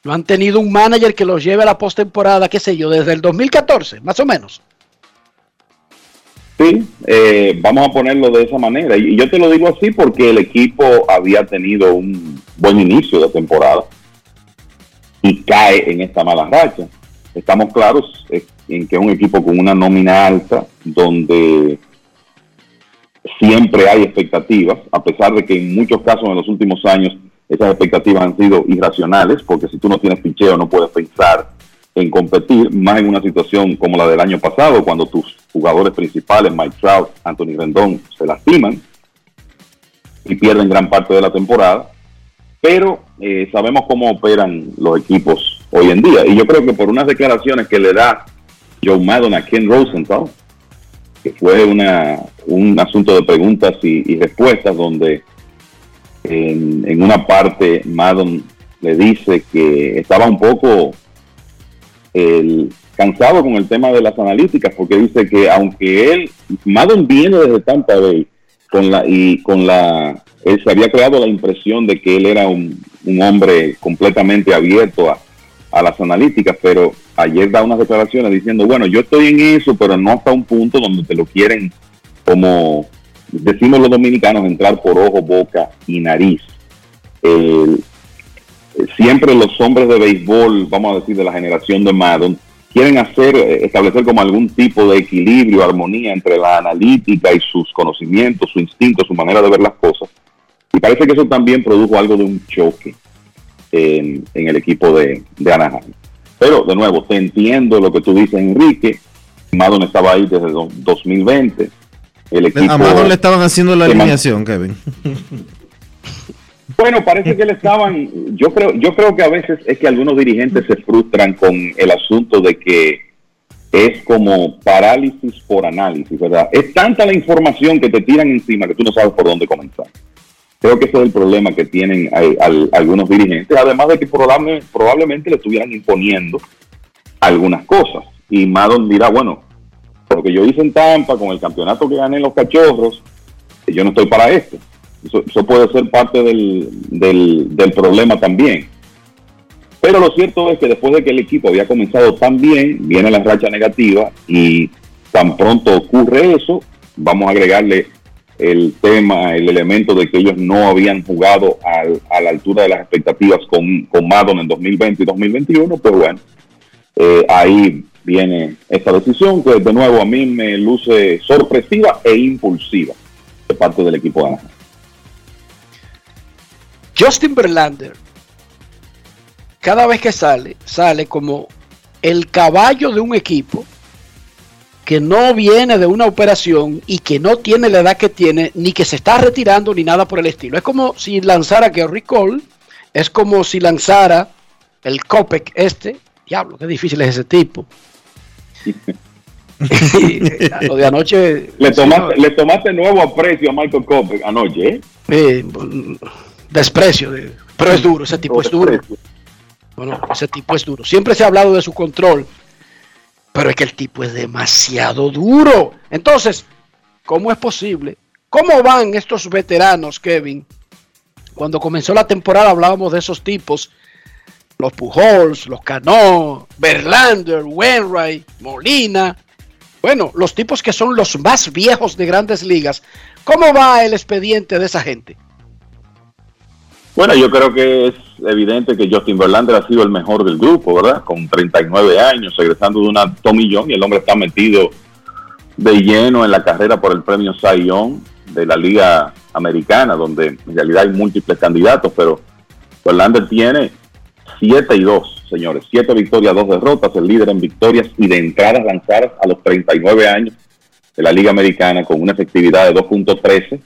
[SPEAKER 4] no han tenido un manager que los lleve a la postemporada, qué sé yo, desde el 2014, más o menos.
[SPEAKER 29] Sí, eh, vamos a ponerlo de esa manera. Y yo te lo digo así porque el equipo había tenido un buen inicio de temporada y cae en esta mala racha. Estamos claros en que es un equipo con una nómina alta, donde siempre hay expectativas, a pesar de que en muchos casos en los últimos años esas expectativas han sido irracionales, porque si tú no tienes picheo no puedes pensar en competir, más en una situación como la del año pasado, cuando tus jugadores principales, Mike Trout, Anthony Rendón, se lastiman y pierden gran parte de la temporada. Pero eh, sabemos cómo operan los equipos hoy en día. Y yo creo que por unas declaraciones que le da Joe Maddon a Ken Rosenthal, que fue una, un asunto de preguntas y, respuestas donde en, una parte Madden le dice que estaba un poco cansado con el tema de las analíticas porque dice que aunque él, Madden viene desde Tampa Bay con la, y con la, él se había creado la impresión de que él era un, un hombre completamente abierto a, a las analíticas, pero ayer da unas declaraciones diciendo, bueno, yo estoy en eso, pero no hasta un punto donde te lo quieren, como decimos los dominicanos, entrar por ojo, boca y nariz. siempre los hombres de béisbol, vamos a decir, de la generación de Madden, quieren hacer, eh, establecer como algún tipo de equilibrio, armonía entre la analítica y sus conocimientos, su instinto, su manera de ver las cosas. Y parece que eso también produjo algo de un choque en, el equipo de, de, Anaheim. Pero, de nuevo, te entiendo lo que tú dices, Enrique. Madon estaba ahí desde 2020. El equipo
[SPEAKER 3] a Madon le estaban haciendo la alineación, Kevin.
[SPEAKER 29] Bueno, parece que le estaban, yo creo, yo creo que a veces es que algunos dirigentes se frustran con el asunto de que es como parálisis por análisis, ¿verdad? Es tanta la información que te tiran encima que tú no sabes por dónde comenzar. Creo que ese es el problema que tienen algunos dirigentes, además de que probablemente, probablemente le estuvieran imponiendo algunas cosas. y Madon dirá, bueno, lo que yo hice en Tampa con el campeonato que gané en los cachorros, yo no estoy para esto. Eso, puede ser parte del, del, problema también. Pero lo cierto es que después de que el equipo había comenzado tan bien, viene la racha negativa y tan pronto ocurre eso, vamos a agregarle el tema, el elemento de que ellos no habían jugado a la altura de las expectativas con, con Madon en 2020 y 2021, pues bueno, eh, ahí viene esta decisión que de nuevo a mí me luce sorpresiva e impulsiva de parte del equipo de Anaheim.
[SPEAKER 4] Justin Verlander, cada vez que sale, sale como el caballo de un equipo que no viene de una operación y que no tiene la edad que tiene, ni que se está retirando, ni nada por el estilo. Es como si lanzara Gary Cole, es como si lanzara el Copec este. Diablo, qué difícil es ese tipo. Y, lo de anoche.
[SPEAKER 29] Le
[SPEAKER 4] sí,
[SPEAKER 29] tomaste, le tomaste nuevo aprecio a Michael Cope anoche, ¿eh?
[SPEAKER 4] Eh, desprecio, de- pero es duro, ese tipo es duro. Bueno, ese tipo es duro. Siempre se ha hablado de su control, pero es que el tipo es demasiado duro. Entonces, ¿cómo es posible? ¿Cómo van estos veteranos, Kevin? Cuando comenzó la temporada hablábamos de esos tipos, los Pujols, los Cano, Verlander, Wainwright, Molina. Bueno, los tipos que son los más viejos de grandes ligas. ¿Cómo va el expediente de esa gente?
[SPEAKER 29] Bueno, yo creo que es evidente que Justin Verlander ha sido el mejor del grupo, ¿verdad? Con 39 años, regresando de una tomillón y el hombre está metido de lleno en la carrera por el premio Cy de la Liga Americana, donde en realidad hay múltiples candidatos, pero Verlander tiene 7 y 2, señores, 7 victorias, 2 derrotas, el líder en victorias y de entradas lanzadas a los 39 años de la Liga Americana con una efectividad de 2.13,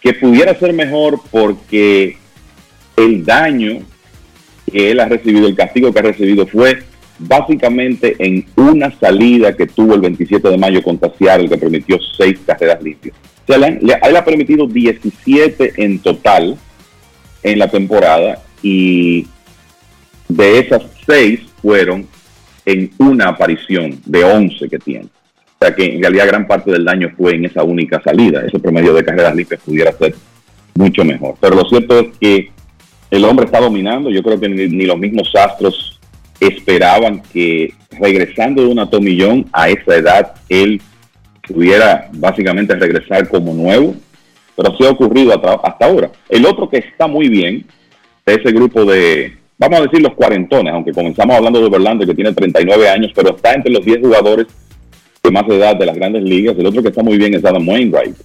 [SPEAKER 29] que pudiera ser mejor porque el daño que él ha recibido, el castigo que ha recibido fue básicamente en una salida que tuvo el 27 de mayo contra Seattle que permitió seis carreras limpias. O sea, le, él ha permitido 17 en total en la temporada y de esas seis fueron en una aparición de 11 que tiene. O sea que en realidad gran parte del daño fue en esa única salida. Ese promedio de carreras limpias pudiera ser mucho mejor. Pero lo cierto es que el hombre está dominando. Yo creo que ni, ni los mismos astros esperaban que regresando de una tomillón a esa edad, él pudiera básicamente regresar como nuevo. Pero sí ha ocurrido hasta, ahora. El otro que está muy bien, de ese grupo de, vamos a decir los cuarentones, aunque comenzamos hablando de Verlander que tiene 39 años, pero está entre los 10 jugadores de más edad de las grandes ligas. El otro que está muy bien es Adam Wainwright,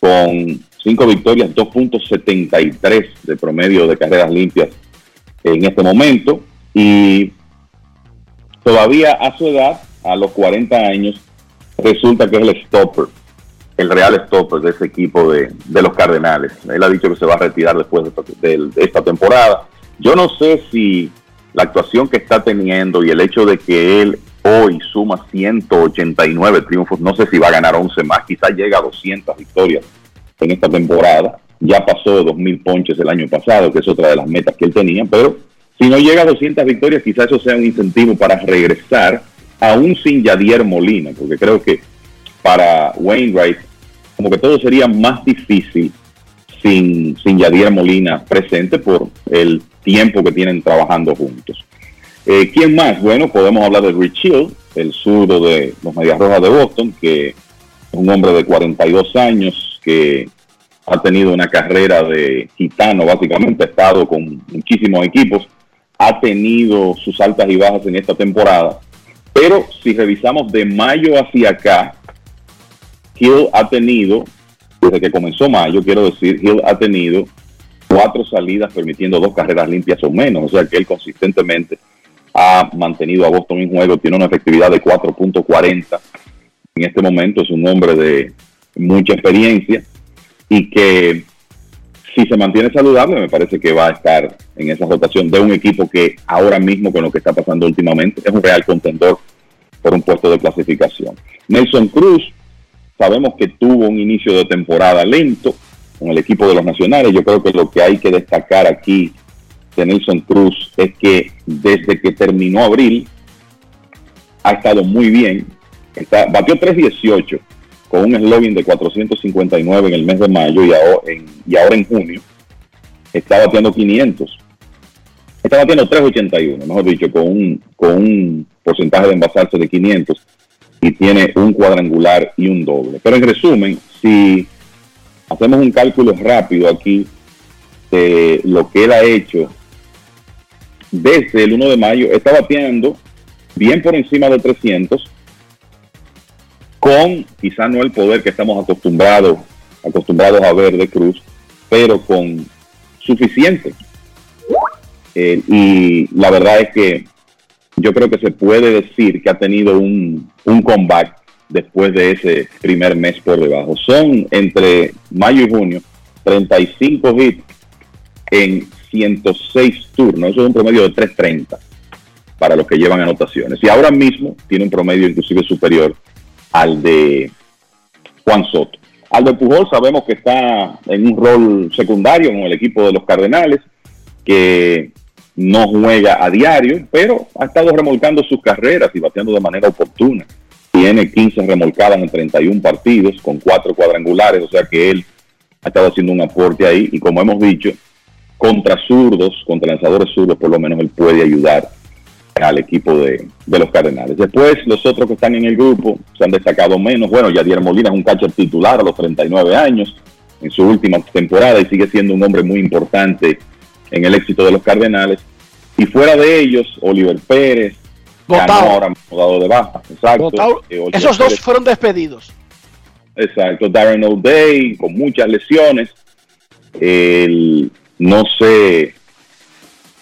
[SPEAKER 29] con 5 victorias, 2.73 de promedio de carreras limpias en este momento. Y todavía a su edad, a los 40 años, resulta que es el stopper, el real stopper de ese equipo de, de los Cardenales. Él ha dicho que se va a retirar después de esta, de esta temporada. Yo no sé si la actuación que está teniendo y el hecho de que él hoy suma 189 triunfos, no sé si va a ganar 11 más, quizás llega a 200 victorias en esta temporada. Ya pasó de 2.000 ponches el año pasado, que es otra de las metas que él tenía, pero si no llega a 200 victorias, quizás eso sea un incentivo para regresar, aún sin Yadier Molina, porque creo que para Wainwright, como que todo sería más difícil sin, sin Yadier Molina presente por el tiempo que tienen trabajando juntos. Eh, ¿Quién más? Bueno, podemos hablar de Rich Hill, el zurdo de los Medias Rojas de Boston, que es un hombre de 42 años que ha tenido una carrera de gitano, básicamente ha estado con muchísimos equipos, ha tenido sus altas y bajas en esta temporada, pero si revisamos de mayo hacia acá, Hill ha tenido, desde que comenzó mayo, quiero decir, Hill ha tenido cuatro salidas permitiendo dos carreras limpias o menos, o sea que él consistentemente ha mantenido a Boston en juego, tiene una efectividad de 4.40 en este momento, es un hombre de mucha experiencia y que si se mantiene saludable me parece que va a estar en esa rotación de un equipo que ahora mismo con lo que está pasando últimamente es un real contendor por un puesto de clasificación. Nelson Cruz, sabemos que tuvo un inicio de temporada lento con el equipo de los nacionales, yo creo que lo que hay que destacar aquí de Nelson Cruz es que desde que terminó abril ha estado muy bien. Está, batió 3.18 con un eslogan de 459 en el mes de mayo y ahora en, y ahora en junio está bateando 500. Está bateando 381, mejor dicho, con un, con un porcentaje de envasarse de 500 y tiene un cuadrangular y un doble. Pero en resumen, si hacemos un cálculo rápido aquí de lo que él ha hecho desde el 1 de mayo, está bateando bien por encima de 300, con quizá no el poder que estamos acostumbrados, acostumbrados a ver de Cruz, pero con suficiente. Eh, y la verdad es que yo creo que se puede decir que ha tenido un, un comeback después de ese primer mes por debajo. Son entre mayo y junio 35 hits en 106 turnos. Eso es un promedio de 330 para los que llevan anotaciones. Y ahora mismo tiene un promedio inclusive superior al de Juan Soto. Al de Pujol sabemos que está en un rol secundario con el equipo de los Cardenales, que no juega a diario, pero ha estado remolcando sus carreras y bateando de manera oportuna. Tiene 15 remolcadas en 31 partidos con 4 cuadrangulares, o sea que él ha estado haciendo un aporte ahí y como hemos dicho, contra zurdos, contra lanzadores zurdos, por lo menos él puede ayudar al equipo de, los Cardenales. Después, los otros que están en el grupo se han destacado menos. Bueno, Yadier Molina es un catcher titular a los 39 años en su última temporada y sigue siendo un hombre muy importante en el éxito de los Cardenales. Y fuera de ellos, Oliver Pérez, ganó ahora dado de baja. Exacto.
[SPEAKER 4] Eh, Esos dos fueron despedidos.
[SPEAKER 29] Exacto. Darren O'Day con muchas lesiones. El, no sé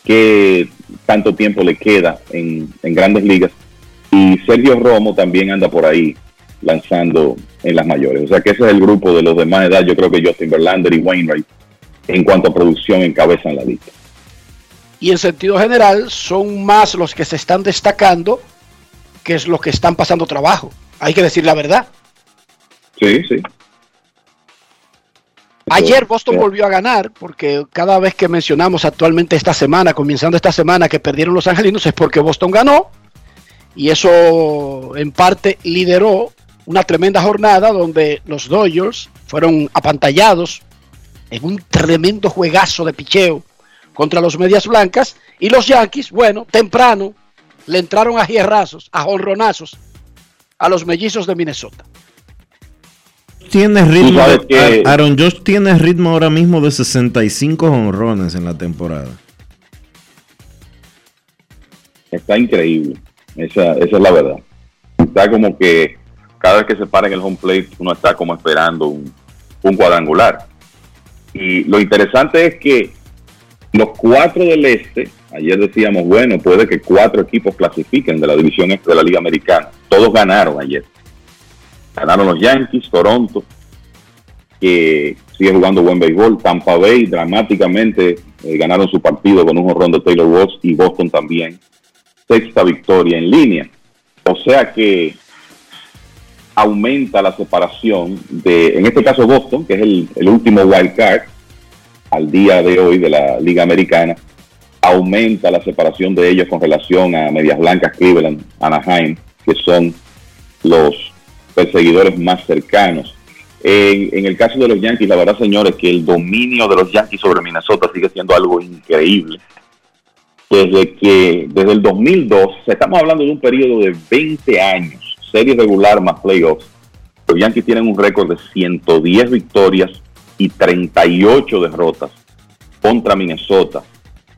[SPEAKER 29] qué tanto tiempo le queda en, grandes ligas. Y Sergio Romo también anda por ahí lanzando en las mayores. O sea que ese es el grupo de los de más edad. Yo creo que Justin Verlander y Wainwright en cuanto a producción encabezan la lista.
[SPEAKER 4] Y en sentido general son más los que se están destacando que es los que están pasando trabajo. Hay que decir la verdad.
[SPEAKER 29] Sí, sí.
[SPEAKER 4] Ayer Boston volvió a ganar porque cada vez que mencionamos actualmente esta semana, comenzando esta semana que perdieron los angelinos, es porque Boston ganó. Y eso en parte lideró una tremenda jornada donde los Dodgers fueron apantallados en un tremendo juegazo de picheo contra los Medias Blancas. Y los Yankees, bueno, temprano le entraron a hierrazos, a jonronazos a los mellizos de Minnesota
[SPEAKER 3] tiene ritmo. Aaron Josh tiene ritmo ahora mismo de 65 honrones en la temporada.
[SPEAKER 29] Está increíble. Esa, esa es la verdad. Está como que cada vez que se para en el home plate, uno está como esperando un, un cuadrangular. Y lo interesante es que los cuatro del este, ayer decíamos, bueno, puede que cuatro equipos clasifiquen de la división este de la Liga Americana. Todos ganaron ayer. Ganaron los Yankees, Toronto, que sigue jugando buen béisbol. Tampa Bay dramáticamente eh, ganaron su partido con un jorrón de Taylor Ross y Boston también. Sexta victoria en línea. O sea que aumenta la separación de, en este caso Boston, que es el, el último wild card al día de hoy de la Liga Americana, aumenta la separación de ellos con relación a Medias Blancas, Cleveland, Anaheim, que son los perseguidores más cercanos. En, el caso de los Yankees, la verdad, señores, que el dominio de los Yankees sobre Minnesota sigue siendo algo increíble. Desde que, desde el 2002, estamos hablando de un periodo de 20 años, serie regular más playoffs. Los Yankees tienen un récord de 110 victorias y 38 derrotas contra Minnesota.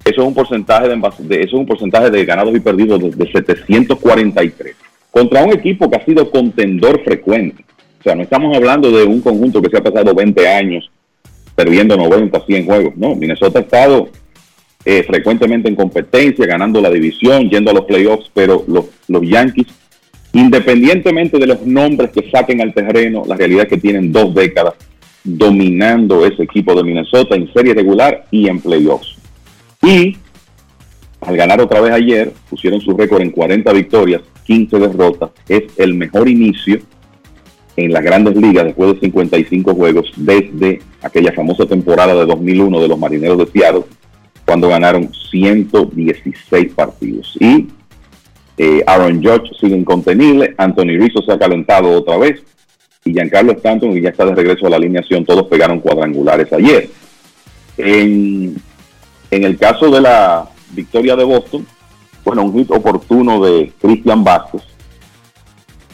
[SPEAKER 29] Eso es un porcentaje de, eso es un porcentaje de ganados y perdidos de, de 743 contra un equipo que ha sido contendor frecuente. O sea, no estamos hablando de un conjunto que se ha pasado 20 años perdiendo 90, 100 juegos. No, Minnesota ha estado eh, frecuentemente en competencia, ganando la división, yendo a los playoffs, pero los, los Yankees, independientemente de los nombres que saquen al terreno, la realidad es que tienen dos décadas dominando ese equipo de Minnesota en serie regular y en playoffs. Y al ganar otra vez ayer, pusieron su récord en 40 victorias, 15 derrotas. Es el mejor inicio en las grandes ligas después de 55 juegos desde aquella famosa temporada de 2001 de los Marineros de Seattle, cuando ganaron 116 partidos. Y Eh, Aaron Judge sigue incontenible, Anthony Rizzo se ha calentado otra vez y Giancarlo Stanton, que ya está de regreso a la alineación, todos pegaron cuadrangulares ayer. En, en el caso de la victoria de Boston, bueno, un hit oportuno de Christian Vázquez.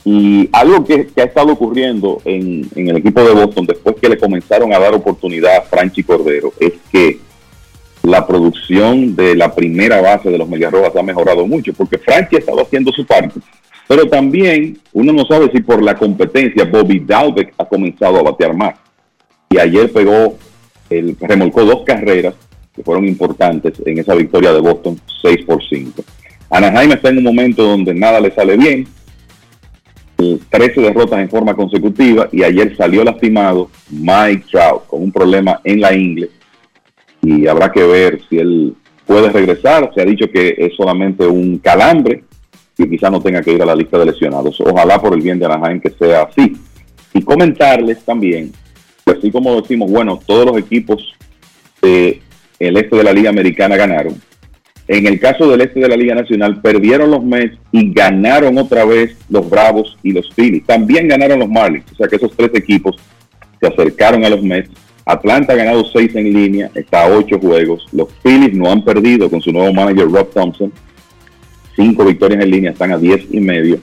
[SPEAKER 29] Y algo que, ha estado ocurriendo en, en, el equipo de Boston después que le comenzaron a dar oportunidad a Franchi Cordero es que la producción de la primera base de los Medias Rojas ha mejorado mucho, porque Franchi ha estado haciendo su parte. Pero también uno no sabe si por la competencia Bobby Dalbeck ha comenzado a batear más. Y ayer pegó, el, remolcó dos carreras que fueron importantes en esa victoria de Boston 6 por 5. Anaheim está en un momento donde nada le sale bien, 13 derrotas en forma consecutiva y ayer salió lastimado Mike Trout con un problema en la ingle y habrá que ver si él puede regresar. Se ha dicho que es solamente un calambre y quizá no tenga que ir a la lista de lesionados. Ojalá por el bien de Anaheim que sea así. Y comentarles también, así como decimos, bueno, todos los equipos del este de la Liga Americana ganaron. En el caso del este de la Liga Nacional, perdieron los Mets y ganaron otra vez los Bravos y los Phillies. También ganaron los Marlins. O sea que esos tres equipos se acercaron a los Mets. Atlanta ha ganado seis en línea, está a ocho juegos. Los Phillies no han perdido con su nuevo manager Rob Thompson. Cinco victorias en línea, están a diez y medio.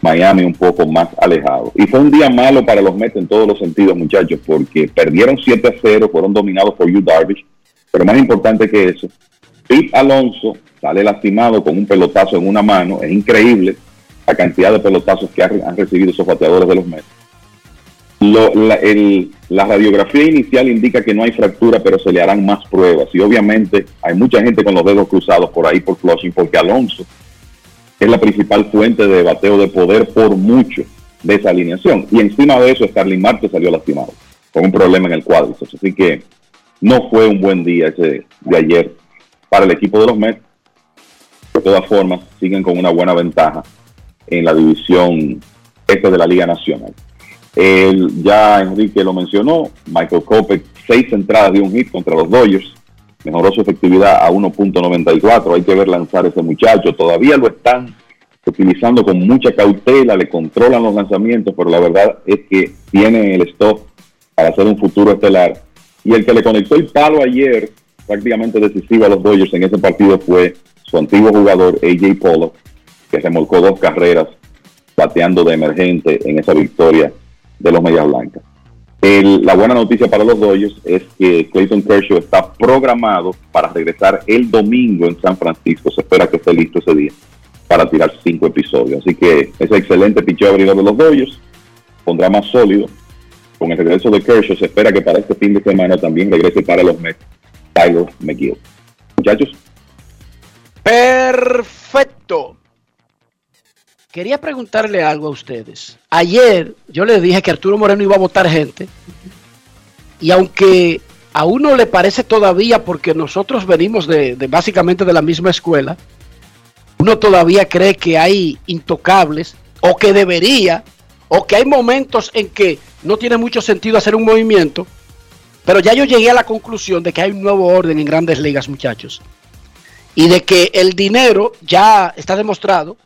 [SPEAKER 29] Miami un poco más alejado. Y fue un día malo para los Mets en todos los sentidos, muchachos, porque perdieron 7 a 0, fueron dominados por Yu Darvish. Pero más importante que eso, Pete Alonso sale lastimado con un pelotazo en una mano. Es increíble la cantidad de pelotazos que han recibido esos bateadores de los Mets. La, radiografía inicial indica que no hay fractura, pero se le harán más pruebas. Y obviamente hay mucha gente con los dedos cruzados por ahí por Flushing, porque Alonso es la principal fuente de bateo de poder por mucho de esa alineación. Y encima de eso, Starling Marte salió lastimado con un problema en el cuádriceps. Así que no fue un buen día ese de ayer para el equipo de los Mets. De todas formas, siguen con una buena ventaja en la división este de la Liga Nacional. El, ya Enrique lo mencionó, Michael Kopech, seis entradas de un hit contra los Dodgers, mejoró su efectividad a 1.94, hay que ver lanzar ese muchacho, todavía lo están utilizando con mucha cautela, le controlan los lanzamientos, pero la verdad es que tiene el stop para hacer un futuro estelar. Y el que le conectó el palo ayer, prácticamente decisivo a los Dodgers en ese partido, fue su antiguo jugador AJ Pollock, que remolcó dos carreras bateando de emergente en esa victoria de los Medias Blancas. La buena noticia para los Dodgers es que Clayton Kershaw está programado para regresar el domingo en San Francisco. Se espera que esté listo ese día para tirar cinco episodios. Así que ese excelente picheo abridor de los Dodgers pondrá más sólido. Con el regreso de Kershaw se espera que para este fin de semana también regrese para los Mets Tyler McGill. Muchachos.
[SPEAKER 4] Perfecto. Quería preguntarle algo a ustedes. Ayer yo les dije que Arturo Moreno iba a votar gente. Y aunque a uno le parece todavía, porque nosotros venimos de, de, básicamente de la misma escuela, uno todavía cree que hay intocables, o que debería, o que hay momentos en que no tiene mucho sentido hacer un movimiento. Pero ya yo llegué a la conclusión de que hay un nuevo orden en grandes ligas, muchachos. Y de que el dinero ya está demostrado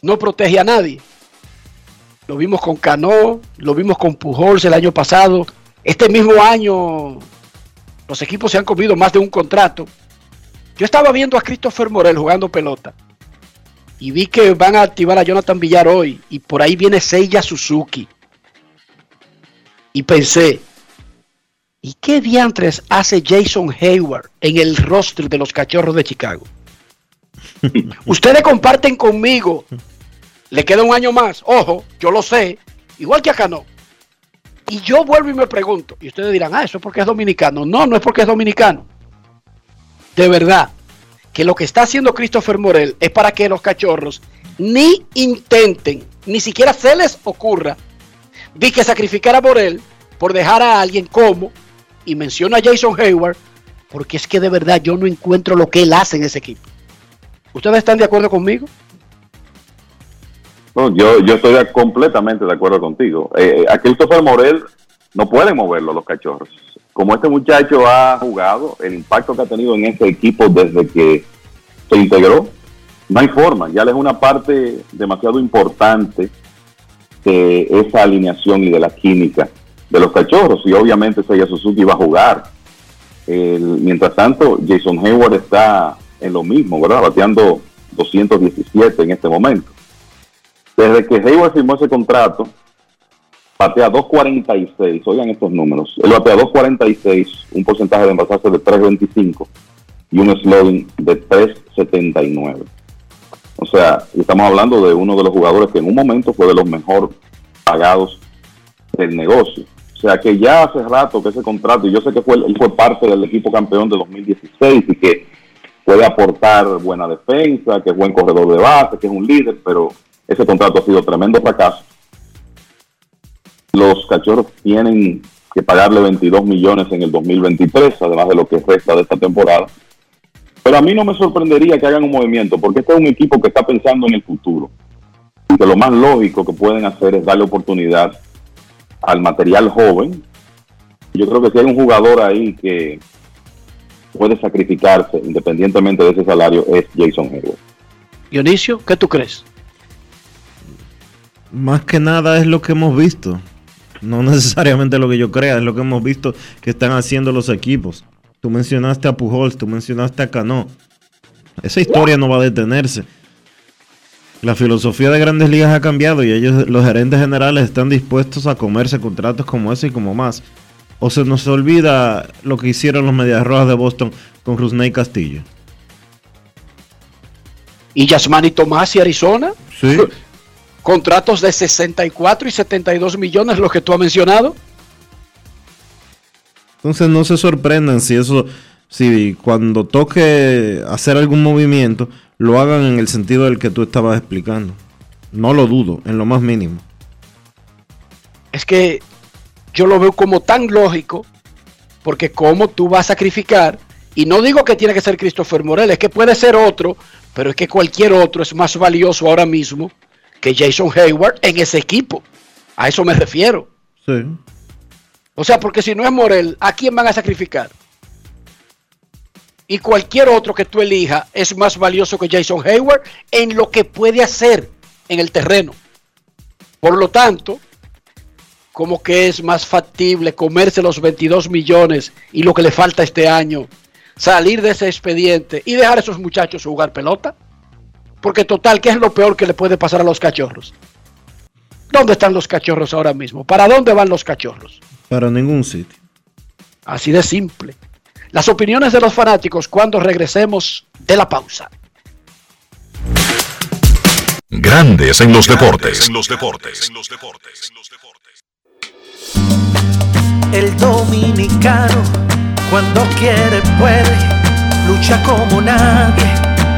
[SPEAKER 4] no protege a nadie. Lo vimos con Cano, lo vimos con Pujols el año pasado. Este mismo año los equipos se han comido más de un contrato. Yo estaba viendo a Christopher Morel jugando pelota y vi que van a activar a Jonathan Villar hoy y por ahí viene Seiya Suzuki. Y pensé, ¿y qué diantres hace Jason Hayward en el roster de los Cachorros de Chicago? Ustedes comparten conmigo le queda un año más. Ojo, yo lo sé. Igual que acá no. Y yo vuelvo y me pregunto. Y ustedes dirán, ah, eso es porque es dominicano. No, no es porque es dominicano. De verdad, que lo que está haciendo Christopher Morel es para que los cachorros ni intenten, ni siquiera se les ocurra, vi que sacrificar a Morel por dejar a alguien como, y menciona a Jason Hayward, porque es que de verdad yo no encuentro lo que él hace en ese equipo. ¿Ustedes están de acuerdo conmigo?
[SPEAKER 29] No, yo, yo estoy completamente de acuerdo contigo. Eh, a Christopher Morel no pueden moverlo los cachorros. Como este muchacho ha jugado, el impacto que ha tenido en este equipo desde que se integró. No hay forma, ya le es una parte demasiado importante de esa alineación y de la química de los cachorros. Y obviamente Seiya Suzuki va a jugar. Mientras tanto, Jason Hayward está en lo mismo, ¿verdad? Bateando 217 en este momento. Desde que Hayward firmó ese contrato, batea 2.46. Oigan estos números. Él batea 2.46, un porcentaje de envasarse de 3.25 y un slogan de 3.79. O sea, estamos hablando de uno de los jugadores que en un momento fue de los mejor pagados del negocio. O sea que ya hace rato que ese contrato, y yo sé que fue, él fue parte del equipo campeón de 2016 y que puede aportar buena defensa, que es buen corredor de base, que es un líder, pero ese contrato ha sido tremendo fracaso. Los cachorros tienen que pagarle 22 millones en el 2023, además de lo que resta de esta temporada. Pero a mí no me sorprendería que hagan un movimiento, porque este es un equipo que está pensando en el futuro. Y que lo más lógico que pueden hacer es darle oportunidad al material joven. Yo creo que si hay un jugador ahí que puede sacrificarse independientemente de ese salario, es Jason Hayward.
[SPEAKER 4] Dionisio, ¿qué tú crees?
[SPEAKER 3] Más que nada es lo que hemos visto. No necesariamente lo que yo crea, es lo que hemos visto que están haciendo los equipos. Tú mencionaste a Pujols, tú mencionaste a Cano. Esa historia no va a detenerse. La filosofía de grandes ligas ha cambiado y ellos, los gerentes generales, están dispuestos a comerse contratos como ese y como más. O se nos olvida lo que hicieron los Medias Rojas de Boston con Rusney Castillo.
[SPEAKER 4] ¿Y Yasmani Tomás y Arizona?
[SPEAKER 3] Sí.
[SPEAKER 4] Contratos de 64 y 72 millones, los que tú has mencionado.
[SPEAKER 3] Entonces no se sorprendan si eso, si cuando toque hacer algún movimiento, lo hagan en el sentido del que tú estabas explicando. No lo dudo, en lo más mínimo.
[SPEAKER 4] Es que yo lo veo como tan lógico, porque como tú vas a sacrificar, y no digo que tiene que ser Christopher Morel, es que puede ser otro, pero es que cualquier otro es más valioso ahora mismo que Jason Hayward en ese equipo. A eso me refiero.
[SPEAKER 3] Sí.
[SPEAKER 4] O sea, porque si no es Morel, ¿a quién van a sacrificar? Y cualquier otro que tú elijas es más valioso que Jason Hayward en lo que puede hacer en el terreno. Por lo tanto, como que es más factible comerse los 22 millones y lo que le falta este año, salir de ese expediente y dejar a esos muchachos jugar pelota. Porque total, ¿qué es lo peor que le puede pasar a los cachorros? ¿Dónde están los cachorros ahora mismo? ¿Para dónde van los cachorros?
[SPEAKER 3] Para ningún sitio.
[SPEAKER 4] Así de simple. Las opiniones de los fanáticos cuando regresemos de la pausa.
[SPEAKER 2] Grandes en los deportes. En los deportes.
[SPEAKER 10] El dominicano, cuando quiere, puede, lucha como nadie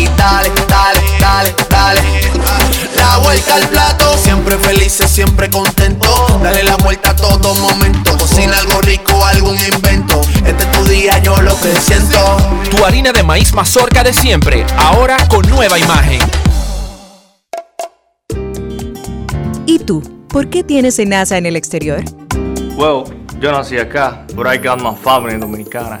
[SPEAKER 11] y dale, dale, dale, dale. La vuelta al plato, siempre felices, siempre contento. Dale la vuelta a todo momento. Cocina algo rico, algún invento. Este es tu día, yo lo que siento.
[SPEAKER 12] Tu harina de maíz mazorca de siempre, ahora con nueva imagen.
[SPEAKER 26] ¿Y tú? ¿Por qué tienes enaza en el exterior?
[SPEAKER 27] Well, yo nací acá, but I got my family dominicana.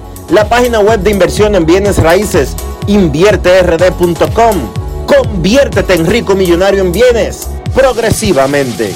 [SPEAKER 30] La página web de inversión en bienes raíces invierterd.com. Conviértete en rico millonario en bienes progresivamente.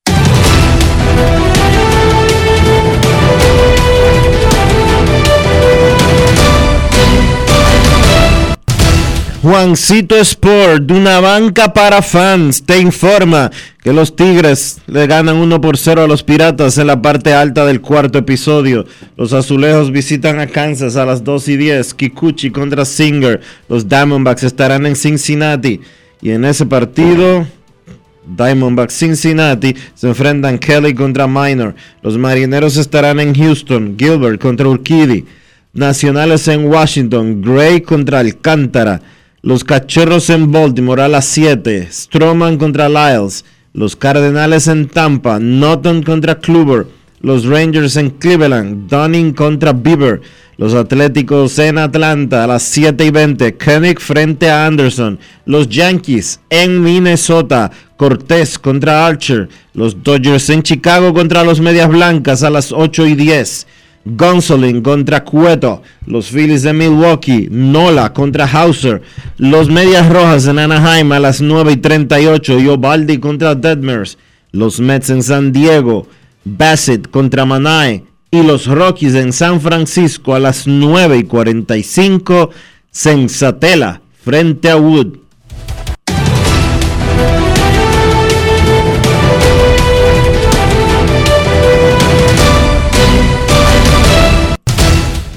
[SPEAKER 3] Juancito Sport, una banca para fans, te informa que los Tigres le ganan 1 por 0 a los Piratas en la parte alta del cuarto episodio. Los Azulejos visitan a Kansas a las 2 y 10. Kikuchi contra Singer. Los Diamondbacks estarán en Cincinnati. Y en ese partido, Diamondbacks Cincinnati se enfrentan Kelly contra Minor. Los Marineros estarán en Houston. Gilbert contra Urquidy. Nacionales en Washington. Gray contra Alcántara. Los Cachorros en Baltimore a las 7. Stroman contra Lyles. Los Cardenales en Tampa. Norton contra Kluber. Los Rangers en Cleveland. Dunning contra Bieber. Los Atléticos en Atlanta a las 7 y 20. Koenig frente a Anderson. Los Yankees en Minnesota. Cortés contra Archer. Los Dodgers en Chicago contra los Medias Blancas a las 8 y 10. Gonsolin contra Cueto, los Phillies de Milwaukee, Nola contra Hauser, los Medias Rojas en Anaheim a las 9 y 38 y Ovaldi contra Detmers, los Mets en San Diego, Bassett contra Manae y los Rockies en San Francisco a las 9 y 45, Sensatela frente a Wood.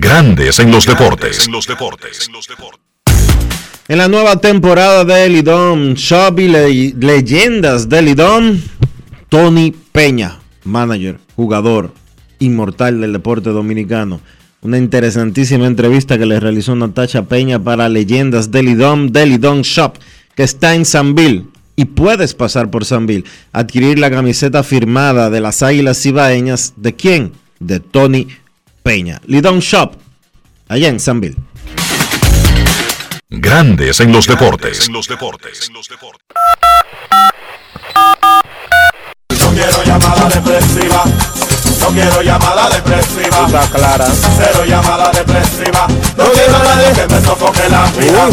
[SPEAKER 2] Grandes en los deportes.
[SPEAKER 3] En la nueva temporada de Lidom Shop y le- Leyendas de Lidom, Tony Peña, manager, jugador, inmortal del deporte dominicano. Una interesantísima entrevista que le realizó Natacha Peña para Leyendas de Lidom, de Lidom Shop, que está en Sanville. Y puedes pasar por Sanville, adquirir la camiseta firmada de las Águilas Cibaeñas. ¿De quién? De Tony Peña. Lidom Shop, allá en Sanville.
[SPEAKER 2] Grandes en los deportes.
[SPEAKER 31] No quiero llamada depresiva. No quiero llamada depresiva.
[SPEAKER 30] Está clara.
[SPEAKER 31] Cero llamada depresiva. No quiero nadie que me sofoque la vida.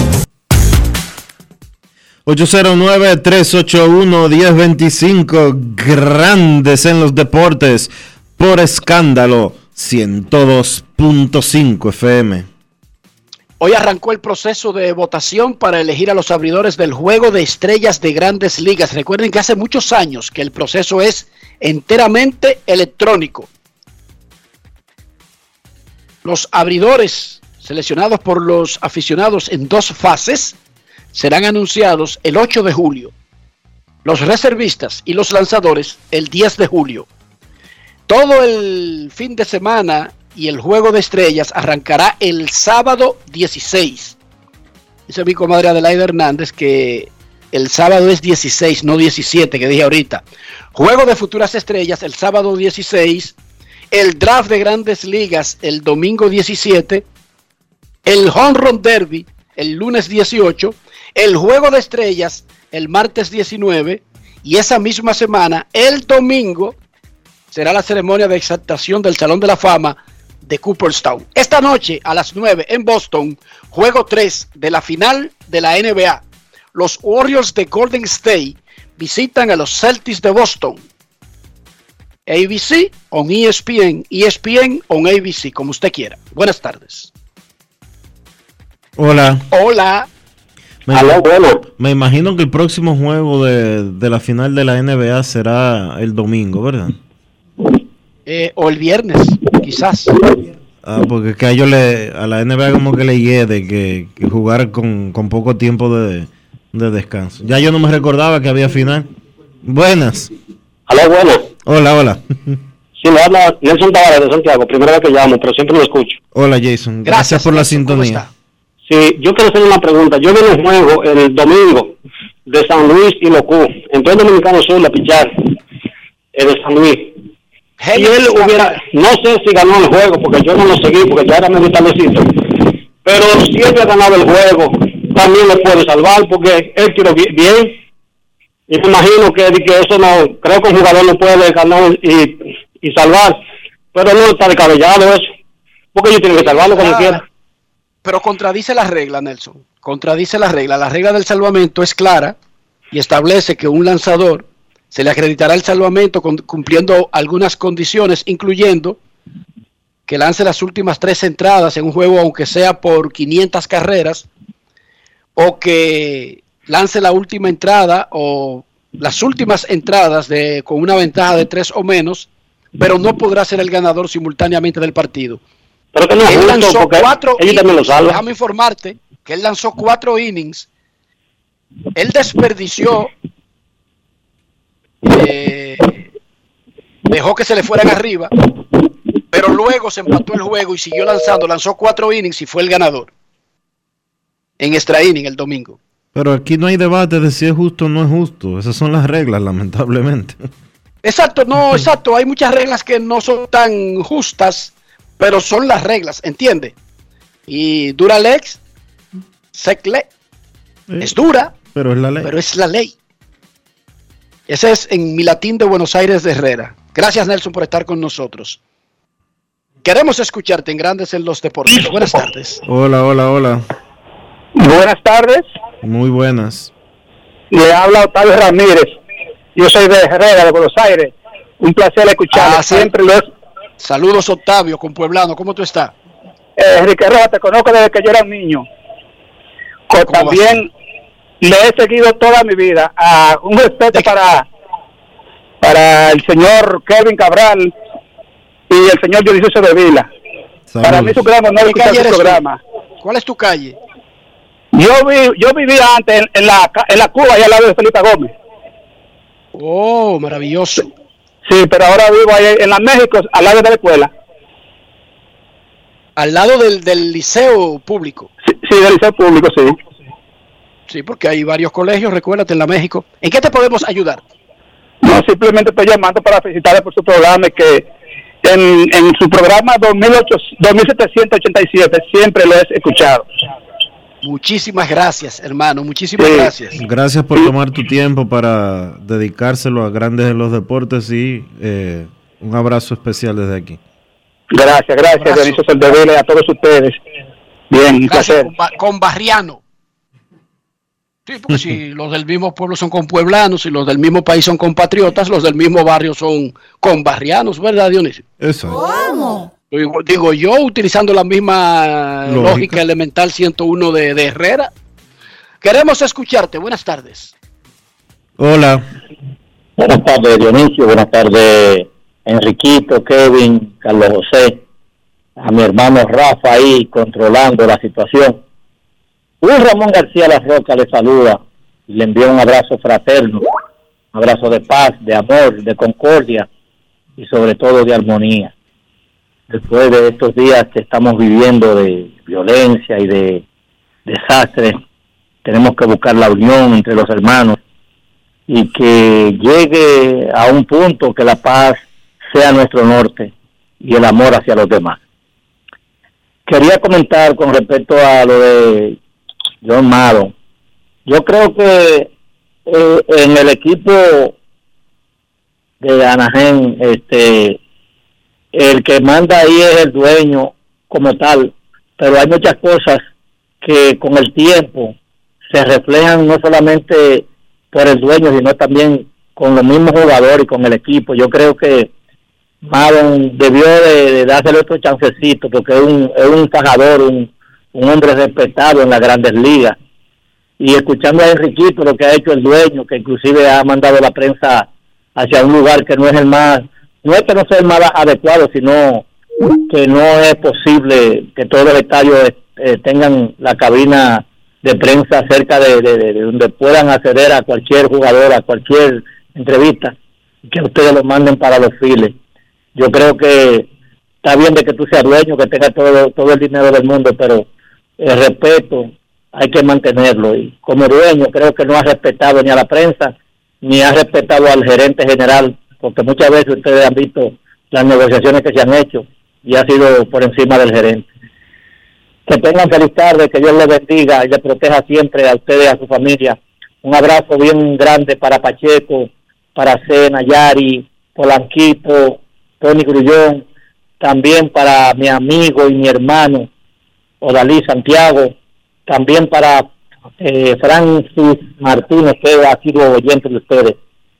[SPEAKER 3] 809-381-1025, grandes en los deportes, por escándalo, 102.5 FM.
[SPEAKER 4] Hoy arrancó el proceso de votación para elegir a los abridores del juego de estrellas de grandes ligas. Recuerden que hace muchos años que el proceso es enteramente electrónico. Los abridores seleccionados por los aficionados en dos fases serán anunciados el 8 de julio. Los reservistas y los lanzadores el 10 de julio. Todo el fin de semana y el juego de estrellas arrancará el sábado 16. Dice mi comadre Adelaide Hernández que el sábado es 16, no 17, que dije ahorita. Juego de futuras estrellas el sábado 16. El draft de grandes ligas el domingo 17. El home run derby el lunes 18. El juego de estrellas el martes 19. Y esa misma semana, el domingo, será la ceremonia de exaltación del Salón de la Fama de Cooperstown. Esta noche a las 9 en Boston, juego 3 de la final de la NBA. Los Warriors de Golden State visitan a los Celtics de Boston. ABC on ESPN, ESPN on ABC, como usted quiera. Buenas tardes.
[SPEAKER 3] Hola.
[SPEAKER 4] Hola.
[SPEAKER 3] Me, me imagino que el próximo juego de, de la final de la NBA será el domingo, ¿verdad?
[SPEAKER 4] Eh, o el viernes, quizás.
[SPEAKER 3] Ah, porque que a ellos le, a la NBA como que le hiede que, que jugar con, con poco tiempo de, de descanso. Ya yo no me recordaba que había final. Buenas.
[SPEAKER 32] Hola, buenas.
[SPEAKER 3] Hola, hola.
[SPEAKER 32] Sí, me habla Nelson Tavares de Santiago, primera vez que llamo, pero siempre lo escucho.
[SPEAKER 3] Hola Jason, gracias, por la sintonía.
[SPEAKER 32] Sí, yo quiero hacer una pregunta. Yo vi un juego el domingo de San Luis y Locú. Entró el Dominicano Sur a pichar el de San Luis. Y él hubiera, no sé si ganó el juego, porque yo no lo seguí, porque ya era medio tardecito. Pero si él hubiera ganado el juego, también le puede salvar, porque él tiró bi- bien. Y me imagino que, que eso no, creo que un jugador no puede ganar y, y salvar. Pero no está descabellado eso. Porque ellos tienen que salvarlo como
[SPEAKER 4] Ah,
[SPEAKER 32] quiera.
[SPEAKER 4] Pero contradice la regla, Nelson. Contradice la regla. La regla del salvamento es clara y establece que un lanzador se le acreditará el salvamento con- cumpliendo algunas condiciones, incluyendo que lance las últimas tres entradas en un juego, aunque sea por 500 carreras, o que lance la última entrada o las últimas entradas de, con una ventaja de tres o menos, pero no podrá ser el ganador simultáneamente del partido.
[SPEAKER 32] Pero que no
[SPEAKER 4] Él lanzó cuatro
[SPEAKER 32] también lo.
[SPEAKER 4] Déjame informarte que él lanzó cuatro innings. Él desperdició, eh, dejó que se le fueran arriba, pero luego se empató el juego y siguió lanzando. Lanzó cuatro innings y fue el ganador en extra inning el domingo.
[SPEAKER 3] Pero aquí no hay debate de si es justo o no es justo. Esas son las reglas, lamentablemente.
[SPEAKER 4] Exacto, no, exacto. Hay muchas reglas que no son tan justas, pero son las reglas, ¿entiende? Y Duralex, Secle, es dura,
[SPEAKER 3] Pero es la ley.
[SPEAKER 4] pero es la ley. Ese es en mi latín de Buenos Aires de Herrera. Gracias, Nelson, por estar con nosotros. Queremos escucharte en Grandes en los Deportes. Buenas tardes.
[SPEAKER 3] Hola, hola, hola.
[SPEAKER 33] Buenas tardes,
[SPEAKER 3] Muy buenas.
[SPEAKER 33] le habla Octavio Ramírez. Yo soy de Herrera, de Buenos Aires. Un placer escucharle.
[SPEAKER 4] Ah,
[SPEAKER 33] Siempre lo es.
[SPEAKER 4] Saludos, Octavio, con Pueblano. ¿Cómo tú estás?
[SPEAKER 33] Eh, Enrique Rojas, te conozco desde que yo era un niño. También le he seguido toda mi vida. Ah, un respeto para, para el señor Kevin Cabral y el señor Dionisio de Vila. Para mí es un gran honor
[SPEAKER 4] ¿Qué
[SPEAKER 33] escuchar
[SPEAKER 4] calle
[SPEAKER 33] su programa.
[SPEAKER 4] ¿Cuál es tu calle?
[SPEAKER 33] Yo, vi, yo vivía antes en, en la, en la Cuba, allá al lado de Felipe Gómez.
[SPEAKER 4] Oh, maravilloso.
[SPEAKER 33] Sí, pero ahora vivo ahí en la México, al lado de la escuela.
[SPEAKER 4] Al lado del, del liceo público.
[SPEAKER 33] Sí, del liceo público, sí.
[SPEAKER 4] Sí, porque hay varios colegios, recuérdate, en la México. ¿En qué te podemos ayudar?
[SPEAKER 33] No, simplemente estoy llamando para felicitarle por su programa y que en, en su programa 2008, 2787 siempre lo he escuchado.
[SPEAKER 4] Muchísimas gracias, hermano. Muchísimas
[SPEAKER 33] Sí.
[SPEAKER 4] gracias.
[SPEAKER 3] Gracias por tomar tu tiempo para dedicárselo a grandes en los deportes y eh, un abrazo especial desde aquí.
[SPEAKER 33] Gracias, gracias, Dionisio Soldevila y a todos ustedes. Bien, un
[SPEAKER 4] Gracias
[SPEAKER 33] placer.
[SPEAKER 4] con Barriano. Sí, porque si los del mismo pueblo son compueblanos y los del mismo país son compatriotas, los del mismo barrio son conbarrianos, ¿verdad, Dionisio?
[SPEAKER 3] Eso.
[SPEAKER 34] ¿Cómo?
[SPEAKER 4] Digo, digo yo, utilizando la misma lógica,
[SPEAKER 3] Lógica.
[SPEAKER 4] elemental 101 de, de Herrera. Queremos escucharte. Buenas tardes.
[SPEAKER 3] Hola.
[SPEAKER 35] Buenas tardes, Dionisio. Buenas tardes, Enriquito, Kevin, Carlos José. A mi hermano Rafa ahí controlando la situación. Luis Ramón García La Roca le saluda y le envía un abrazo fraterno, un abrazo de paz, de amor, de concordia y sobre todo de armonía. Después de estos días que estamos viviendo de violencia y de desastres, tenemos que buscar la unión entre los hermanos y que llegue a un punto que la paz sea nuestro norte y el amor hacia los demás. Quería comentar con respecto a lo de John Mado. Yo creo que eh, en el equipo de Anaheim, este, el que manda ahí es el dueño como tal, pero hay muchas cosas que con el tiempo se reflejan no solamente por el dueño, sino también con los mismos jugadores y con el equipo. Yo creo que Madon debió de, de dársele otro chancecito porque es un, es un un, un hombre respetado en las grandes ligas. Y escuchando a Enriquito lo que ha hecho el dueño, que inclusive ha mandado la prensa hacia un lugar que no es el más, no es que no sea el más adecuado, sino que no es posible que todos los estadios eh, tengan la cabina de prensa cerca de, de- de- de donde puedan acceder a cualquier jugador, a cualquier entrevista, que ustedes lo manden para los files. Yo creo que está bien de que tú seas dueño, que tengas todo, todo el dinero del mundo, pero el respeto hay que mantenerlo. Y como dueño creo que no ha respetado ni a la prensa, ni ha respetado al gerente general, porque muchas veces ustedes han visto las negociaciones que se han hecho y ha sido por encima del gerente. Que tengan feliz tarde, que Dios les bendiga y les proteja siempre a ustedes y a su familia. Un abrazo bien grande para Pacheco, para Cena, Yari, Polanquito, Tony Grullón, también para mi amigo y mi hermano Odalí Santiago, también para eh, Francis Martínez, que ha sido oyente de ustedes.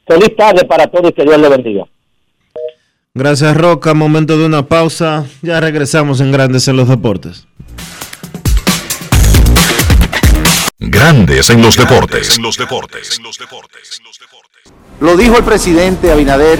[SPEAKER 35] Feliz tarde para todos y que Dios les bendiga.
[SPEAKER 3] Gracias Roca, momento de una pausa. Ya regresamos en Grandes en los Deportes.
[SPEAKER 2] Grandes en los deportes.
[SPEAKER 36] Lo dijo el presidente Abinader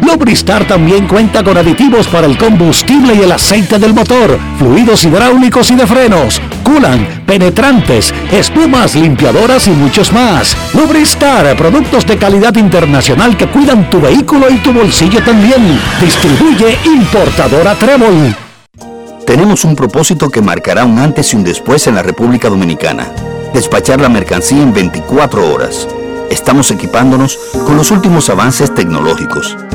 [SPEAKER 37] Lubristar también cuenta con aditivos para el combustible y el aceite del motor, fluidos hidráulicos y de frenos, culan, penetrantes, espumas, limpiadoras y muchos más. Lubristar, productos de calidad internacional que cuidan tu vehículo y tu bolsillo también. Distribuye importadora Trébol.
[SPEAKER 38] Tenemos un propósito que marcará un antes y un después en la República Dominicana. Despachar la mercancía en 24 horas. Estamos equipándonos con los últimos avances tecnológicos.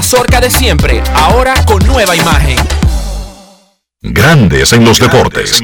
[SPEAKER 12] de siempre, ahora con nueva imagen.
[SPEAKER 2] Grandes en los deportes.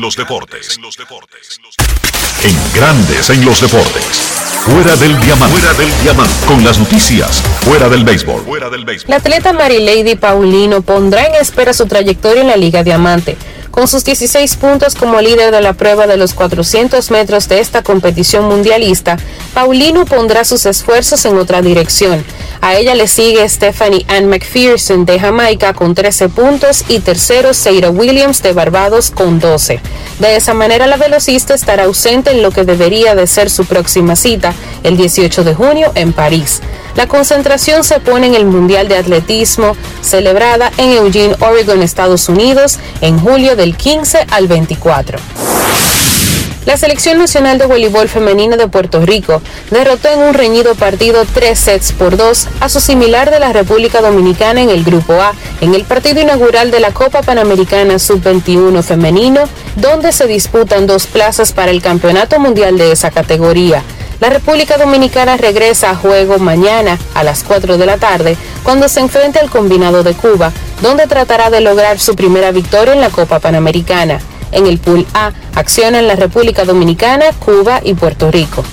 [SPEAKER 2] En Grandes en los deportes. Fuera del diamante. Fuera del diamante. Con las noticias. Fuera del béisbol. Fuera del béisbol.
[SPEAKER 39] La atleta Marilady Paulino pondrá en espera su trayectoria en la Liga Diamante. Con sus 16 puntos como líder de la prueba de los 400 metros de esta competición mundialista, Paulino pondrá sus esfuerzos en otra dirección. A ella le sigue Stephanie Ann McPherson de Jamaica con 13 puntos y tercero Seira Williams de Barbados con 12. De esa manera la velocista estará ausente en lo que debería de ser su próxima cita, el 18 de junio en París. La concentración se pone en el Mundial de Atletismo, celebrada en Eugene, Oregon, Estados Unidos, en julio del 15 al 24. La selección nacional de voleibol femenina de Puerto Rico derrotó en un reñido partido tres sets por dos a su similar de la República Dominicana en el Grupo A, en el partido inaugural de la Copa Panamericana Sub-21 femenino, donde se disputan dos plazas para el Campeonato Mundial de esa categoría. La República Dominicana regresa a juego mañana a las 4 de la tarde cuando se enfrente al combinado de Cuba, donde tratará de lograr su primera victoria en la Copa Panamericana. En el Pool A accionan la República Dominicana, Cuba y Puerto Rico.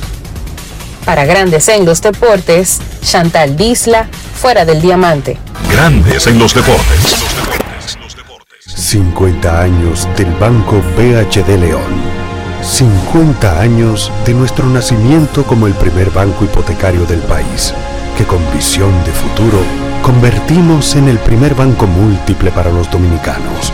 [SPEAKER 39] Para Grandes en los Deportes, Chantal Disla, fuera del diamante.
[SPEAKER 2] Grandes en los deportes.
[SPEAKER 20] 50 años del Banco BHD León. 50 años de nuestro nacimiento como el primer banco hipotecario del país, que con visión de futuro convertimos en el primer banco múltiple para los dominicanos.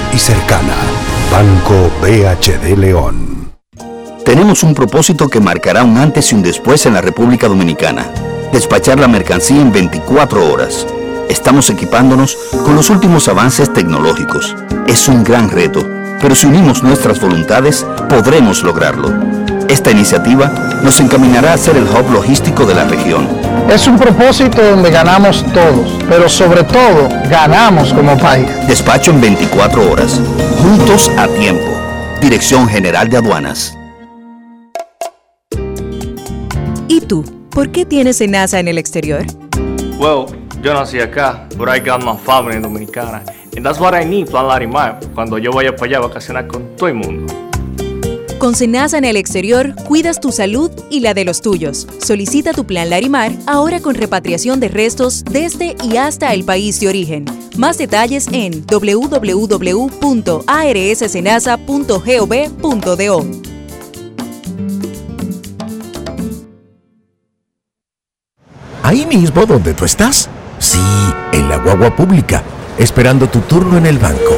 [SPEAKER 20] y cercana. Banco BHD León.
[SPEAKER 38] Tenemos un propósito que marcará un antes y un después en la República Dominicana. Despachar la mercancía en 24 horas. Estamos equipándonos con los últimos avances tecnológicos. Es un gran reto, pero si unimos nuestras voluntades, podremos lograrlo. Esta iniciativa nos encaminará a ser el hub logístico de la región.
[SPEAKER 22] Es un propósito donde ganamos todos, pero sobre todo ganamos como país.
[SPEAKER 38] Despacho en 24 horas, juntos a tiempo. Dirección General de Aduanas.
[SPEAKER 26] ¿Y tú? ¿Por qué tienes NASA en el exterior?
[SPEAKER 27] Well, yo nací acá, but I got my family dominicana. And that's what I need, Plan Larimar, cuando yo vaya para allá a vacacionar con todo el mundo.
[SPEAKER 26] Con Senasa en el exterior, cuidas tu salud y la de los tuyos. Solicita tu plan Larimar ahora con repatriación de restos desde y hasta el país de origen. Más detalles en www.arssenasa.gov.do.
[SPEAKER 28] Ahí mismo donde tú estás. Sí, en la guagua pública, esperando tu turno en el banco.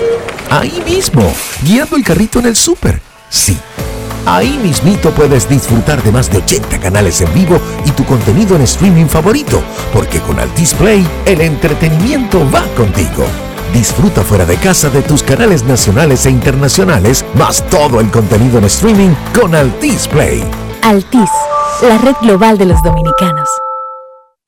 [SPEAKER 28] Ahí mismo, guiando el carrito en el súper. Sí Ahí mismito puedes disfrutar de más de 80 canales en vivo y tu contenido en streaming favorito, porque con Altis Play el entretenimiento va contigo. Disfruta fuera de casa de tus canales nacionales e internacionales, más todo el contenido en streaming con Altis Play.
[SPEAKER 40] Altis, la red global de los dominicanos.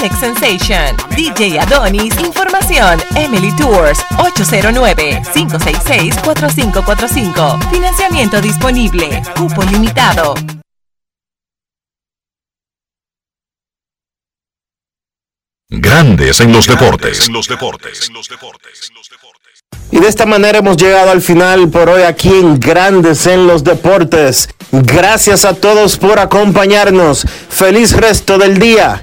[SPEAKER 14] Alex Sensation, DJ Adonis, Información, Emily Tours, 809-566-4545. Financiamiento disponible, cupo limitado.
[SPEAKER 2] Grandes en los deportes.
[SPEAKER 3] Y de esta manera hemos llegado al final por hoy aquí en Grandes en los Deportes. Gracias a todos por acompañarnos. Feliz resto del día.